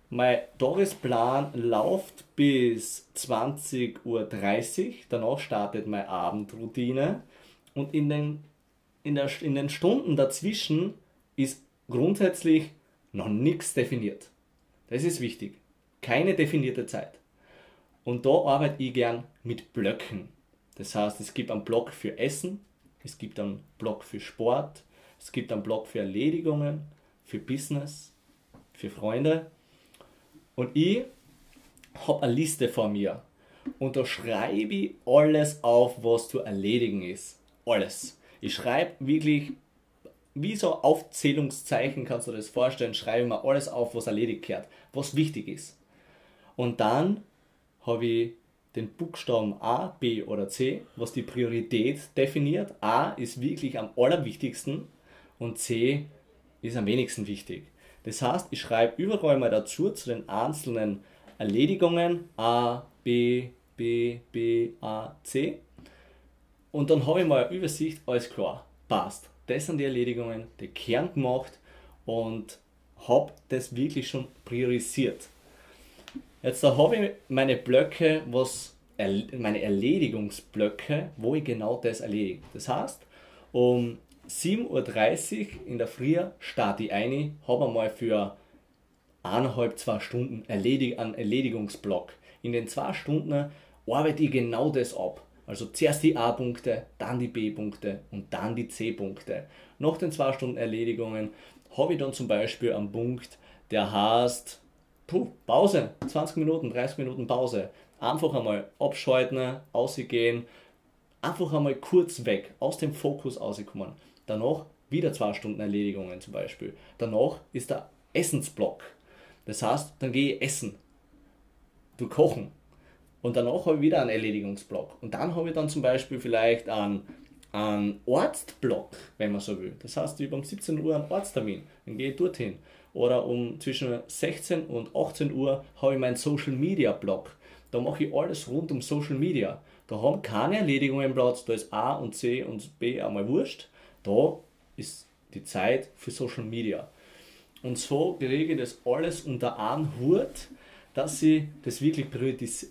Mein Tagesplan läuft bis 20.30 Uhr, danach startet meine Abendroutine. Und in den, in, der, in den Stunden dazwischen ist grundsätzlich noch nichts definiert. Das ist wichtig. Keine definierte Zeit. Und da arbeite ich gern mit Blöcken. Das heißt, es gibt einen Block für Essen, es gibt einen Block für Sport, es gibt einen Block für Erledigungen, für Business, für Freunde und ich habe eine Liste vor mir und da schreibe ich alles auf, was zu erledigen ist. Alles. Ich schreibe wirklich, wie so Aufzählungszeichen, kannst du das vorstellen, schreibe mir alles auf, was erledigt gehört, was wichtig ist. Und dann habe ich den Buchstaben A, B oder C, was die Priorität definiert. A ist wirklich am allerwichtigsten und C ist am wenigsten wichtig. Das heißt, ich schreibe überall mal dazu zu den einzelnen Erledigungen A, B, B, B, A, C. Und dann habe ich mal eine Übersicht, alles klar, passt. Das sind die Erledigungen, die Kern gemacht und habe das wirklich schon priorisiert. Jetzt habe ich meine Blöcke, was meine Erledigungsblöcke, wo ich genau das erledige. Das heißt, um 7.30 Uhr in der Früh starte ich ein, habe einmal für eineinhalb, zwei Stunden Erledig einen Erledigungsblock. In den zwei Stunden arbeite ich genau das ab. Also zuerst die A-Punkte, dann die B-Punkte und dann die C-Punkte. Nach den zwei Stunden Erledigungen habe ich dann zum Beispiel einen Punkt, der heißt puh, Pause, 20 Minuten, 30 Minuten Pause. Einfach einmal abschalten, ausgehen, einfach einmal kurz weg, aus dem Fokus rauskommen. Danach wieder zwei Stunden Erledigungen zum Beispiel. Danach ist der Essensblock. Das heißt, dann gehe ich essen, du kochen. Und danach habe ich wieder einen Erledigungsblock. Und dann habe ich dann zum Beispiel vielleicht einen, einen Ortsblock, wenn man so will. Das heißt, ich habe um 17 Uhr einen Ortstermin, dann gehe ich dorthin. Oder um zwischen 16 und 18 Uhr habe ich meinen Social Media Block. Da mache ich alles rund um Social Media. Da haben keine Erledigungen Platz, da ist A und C und B einmal wurscht. Da ist die Zeit für Social Media. Und so kriege ich das alles unter einen Hut, dass ich das wirklich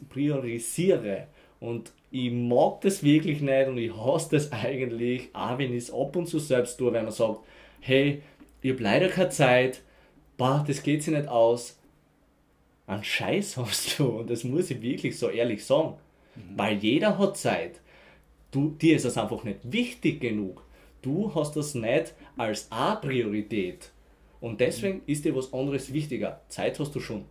priorisiere. Und ich mag das wirklich nicht und ich hasse das eigentlich, auch wenn ich es ab und zu selbst tue, wenn man sagt, hey, ich habe leider keine Zeit, bah, das geht sich nicht aus. Ein Scheiß hast du und das muss ich wirklich so ehrlich sagen. Mhm. Weil jeder hat Zeit. Du, dir ist das einfach nicht wichtig genug. Du hast das nicht als A-Priorität. Und deswegen mhm. ist dir was anderes wichtiger. Zeit hast du schon.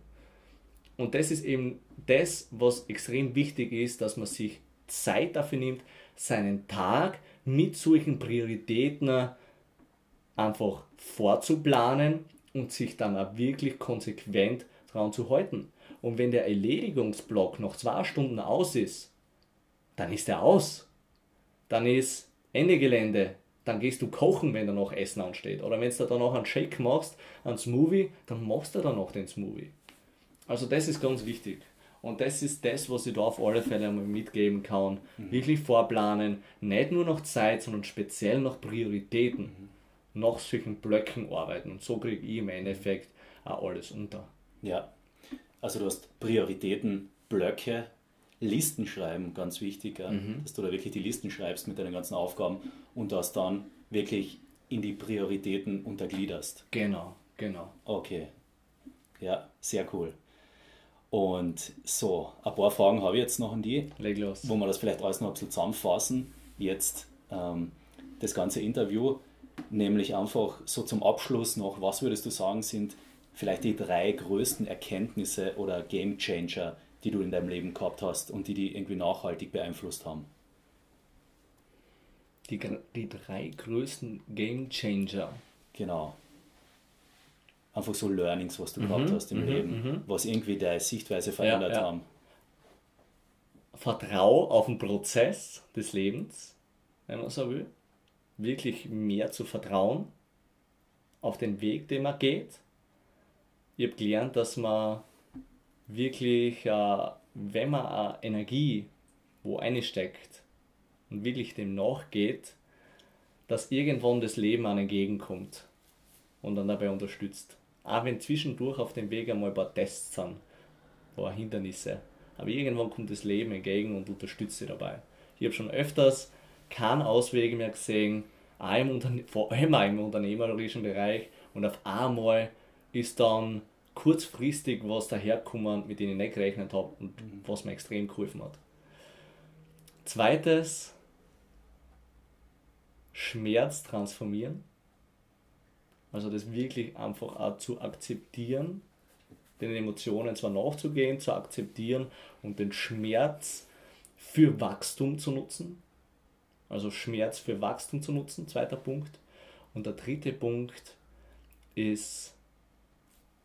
Und das ist eben das, was extrem wichtig ist, dass man sich Zeit dafür nimmt, seinen Tag mit solchen Prioritäten einfach vorzuplanen und sich dann auch wirklich konsequent daran zu halten. Und wenn der Erledigungsblock noch zwei Stunden aus ist, dann ist er aus. Dann ist Ende Gelände. Dann gehst du kochen, wenn da noch Essen ansteht. Oder wenn du da noch einen Shake machst, einen Smoothie, dann machst du da noch den Smoothie. Also das ist ganz wichtig. Und das ist das, was ich da auf alle Fälle einmal mitgeben kann. Mhm. Wirklich vorplanen, nicht nur nach Zeit, sondern speziell nach Prioritäten. Mhm nach solchen Blöcken arbeiten. Und so kriege ich im Endeffekt auch alles unter. Ja, also du hast Prioritäten, Blöcke, Listen schreiben, ganz wichtig, ja? mhm. dass du da wirklich die Listen schreibst mit deinen ganzen Aufgaben und das dann wirklich in die Prioritäten untergliederst. Genau, genau. Okay, ja, sehr cool. Und so, ein paar Fragen habe ich jetzt noch an die, Leg los. wo wir das vielleicht alles noch ein bisschen zusammenfassen. Jetzt ähm, das ganze Interview nämlich einfach so zum Abschluss noch, was würdest du sagen, sind vielleicht die drei größten Erkenntnisse oder Game Changer, die du in deinem Leben gehabt hast und die dich irgendwie nachhaltig beeinflusst haben? Die, die drei größten Game Changer. Genau. Einfach so Learnings, was du mhm, gehabt hast im mhm, Leben, mhm. was irgendwie deine Sichtweise verändert ja, ja. haben. Vertrau auf den Prozess des Lebens, wenn man so will wirklich mehr zu vertrauen auf den Weg, den man geht. Ich habe gelernt, dass man wirklich, äh, wenn man Energie wo einsteckt und wirklich dem nachgeht, dass irgendwann das Leben einem entgegenkommt und dann dabei unterstützt. Auch wenn zwischendurch auf dem Weg einmal ein paar Tests sind, ein paar Hindernisse. Aber irgendwann kommt das Leben entgegen und unterstützt sie dabei. Ich habe schon öfters keinen Ausweg mehr gesehen, auch im vor allem auch im unternehmerischen Bereich und auf einmal ist dann kurzfristig was daherkommen, mit dem ich nicht gerechnet habe und mhm. was mir extrem geholfen hat. Zweites, Schmerz transformieren. Also das wirklich einfach auch zu akzeptieren, den Emotionen zwar nachzugehen, zu akzeptieren und den Schmerz für Wachstum zu nutzen also Schmerz für Wachstum zu nutzen, zweiter Punkt. Und der dritte Punkt ist,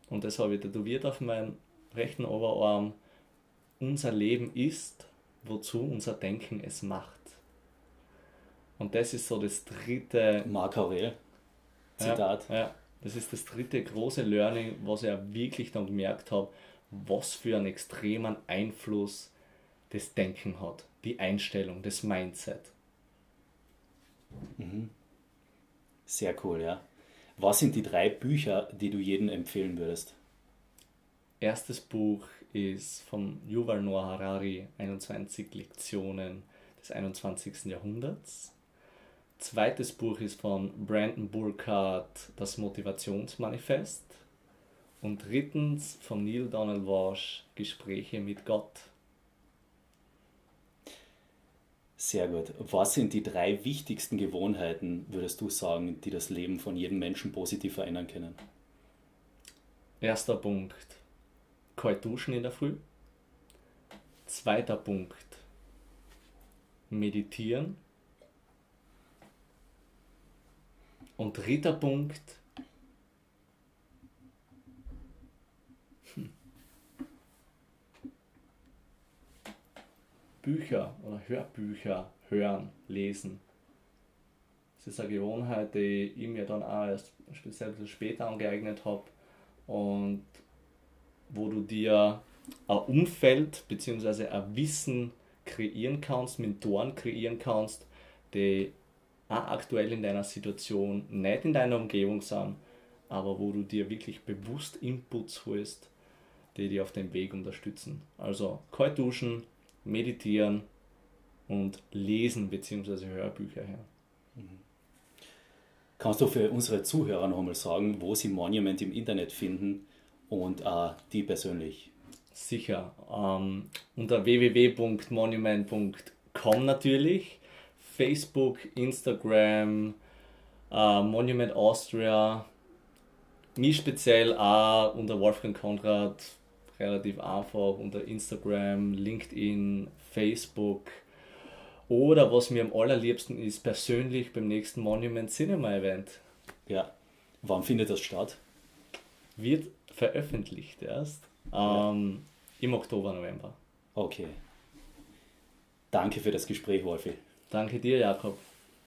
und das habe ich tätowiert auf meinem rechten Oberarm, unser Leben ist, wozu unser Denken es macht. Und das ist so das dritte. Marc Aurel, Zitat. Ja, ja, das ist das dritte große Learning, was ich wirklich dann gemerkt habe, was für einen extremen Einfluss das Denken hat, die Einstellung, das Mindset. Mhm. Sehr cool, ja. Was sind die drei Bücher, die du jedem empfehlen würdest? Erstes Buch ist von Yuval Noah Harari, 21 Lektionen des 21. Jahrhunderts. Zweites Buch ist von Brandon Burkhardt, Das Motivationsmanifest. Und drittens von Neil Donald Walsh, Gespräche mit Gott. Sehr gut. Was sind die drei wichtigsten Gewohnheiten, würdest du sagen, die das Leben von jedem Menschen positiv verändern können? Erster Punkt, kalt duschen in der Früh. Zweiter Punkt, meditieren. Und dritter Punkt, Bücher oder Hörbücher hören, lesen. Das ist eine Gewohnheit, die ich mir dann auch erst speziell später angeeignet habe und wo du dir ein Umfeld bzw. ein Wissen kreieren kannst, Mentoren kreieren kannst, die auch aktuell in deiner Situation nicht in deiner Umgebung sind, aber wo du dir wirklich bewusst Inputs holst, die dich auf dem Weg unterstützen. Also kalt duschen, meditieren und Lesen bzw. Hörbücher her. Kannst du für unsere Zuhörer noch einmal sagen, wo sie Monument im Internet finden und äh, die persönlich? Sicher. Ähm, unter www.monument.com natürlich. Facebook, Instagram, äh, Monument Austria. Mich speziell auch unter Wolfgang Konrad relativ einfach unter Instagram, LinkedIn, Facebook. Oder was mir am allerliebsten ist, persönlich beim nächsten Monument Cinema Event. Ja. Wann findet das statt? Wird veröffentlicht erst ähm, im Oktober, November. Okay. Danke für das Gespräch, Wolfi. Danke dir, Jakob.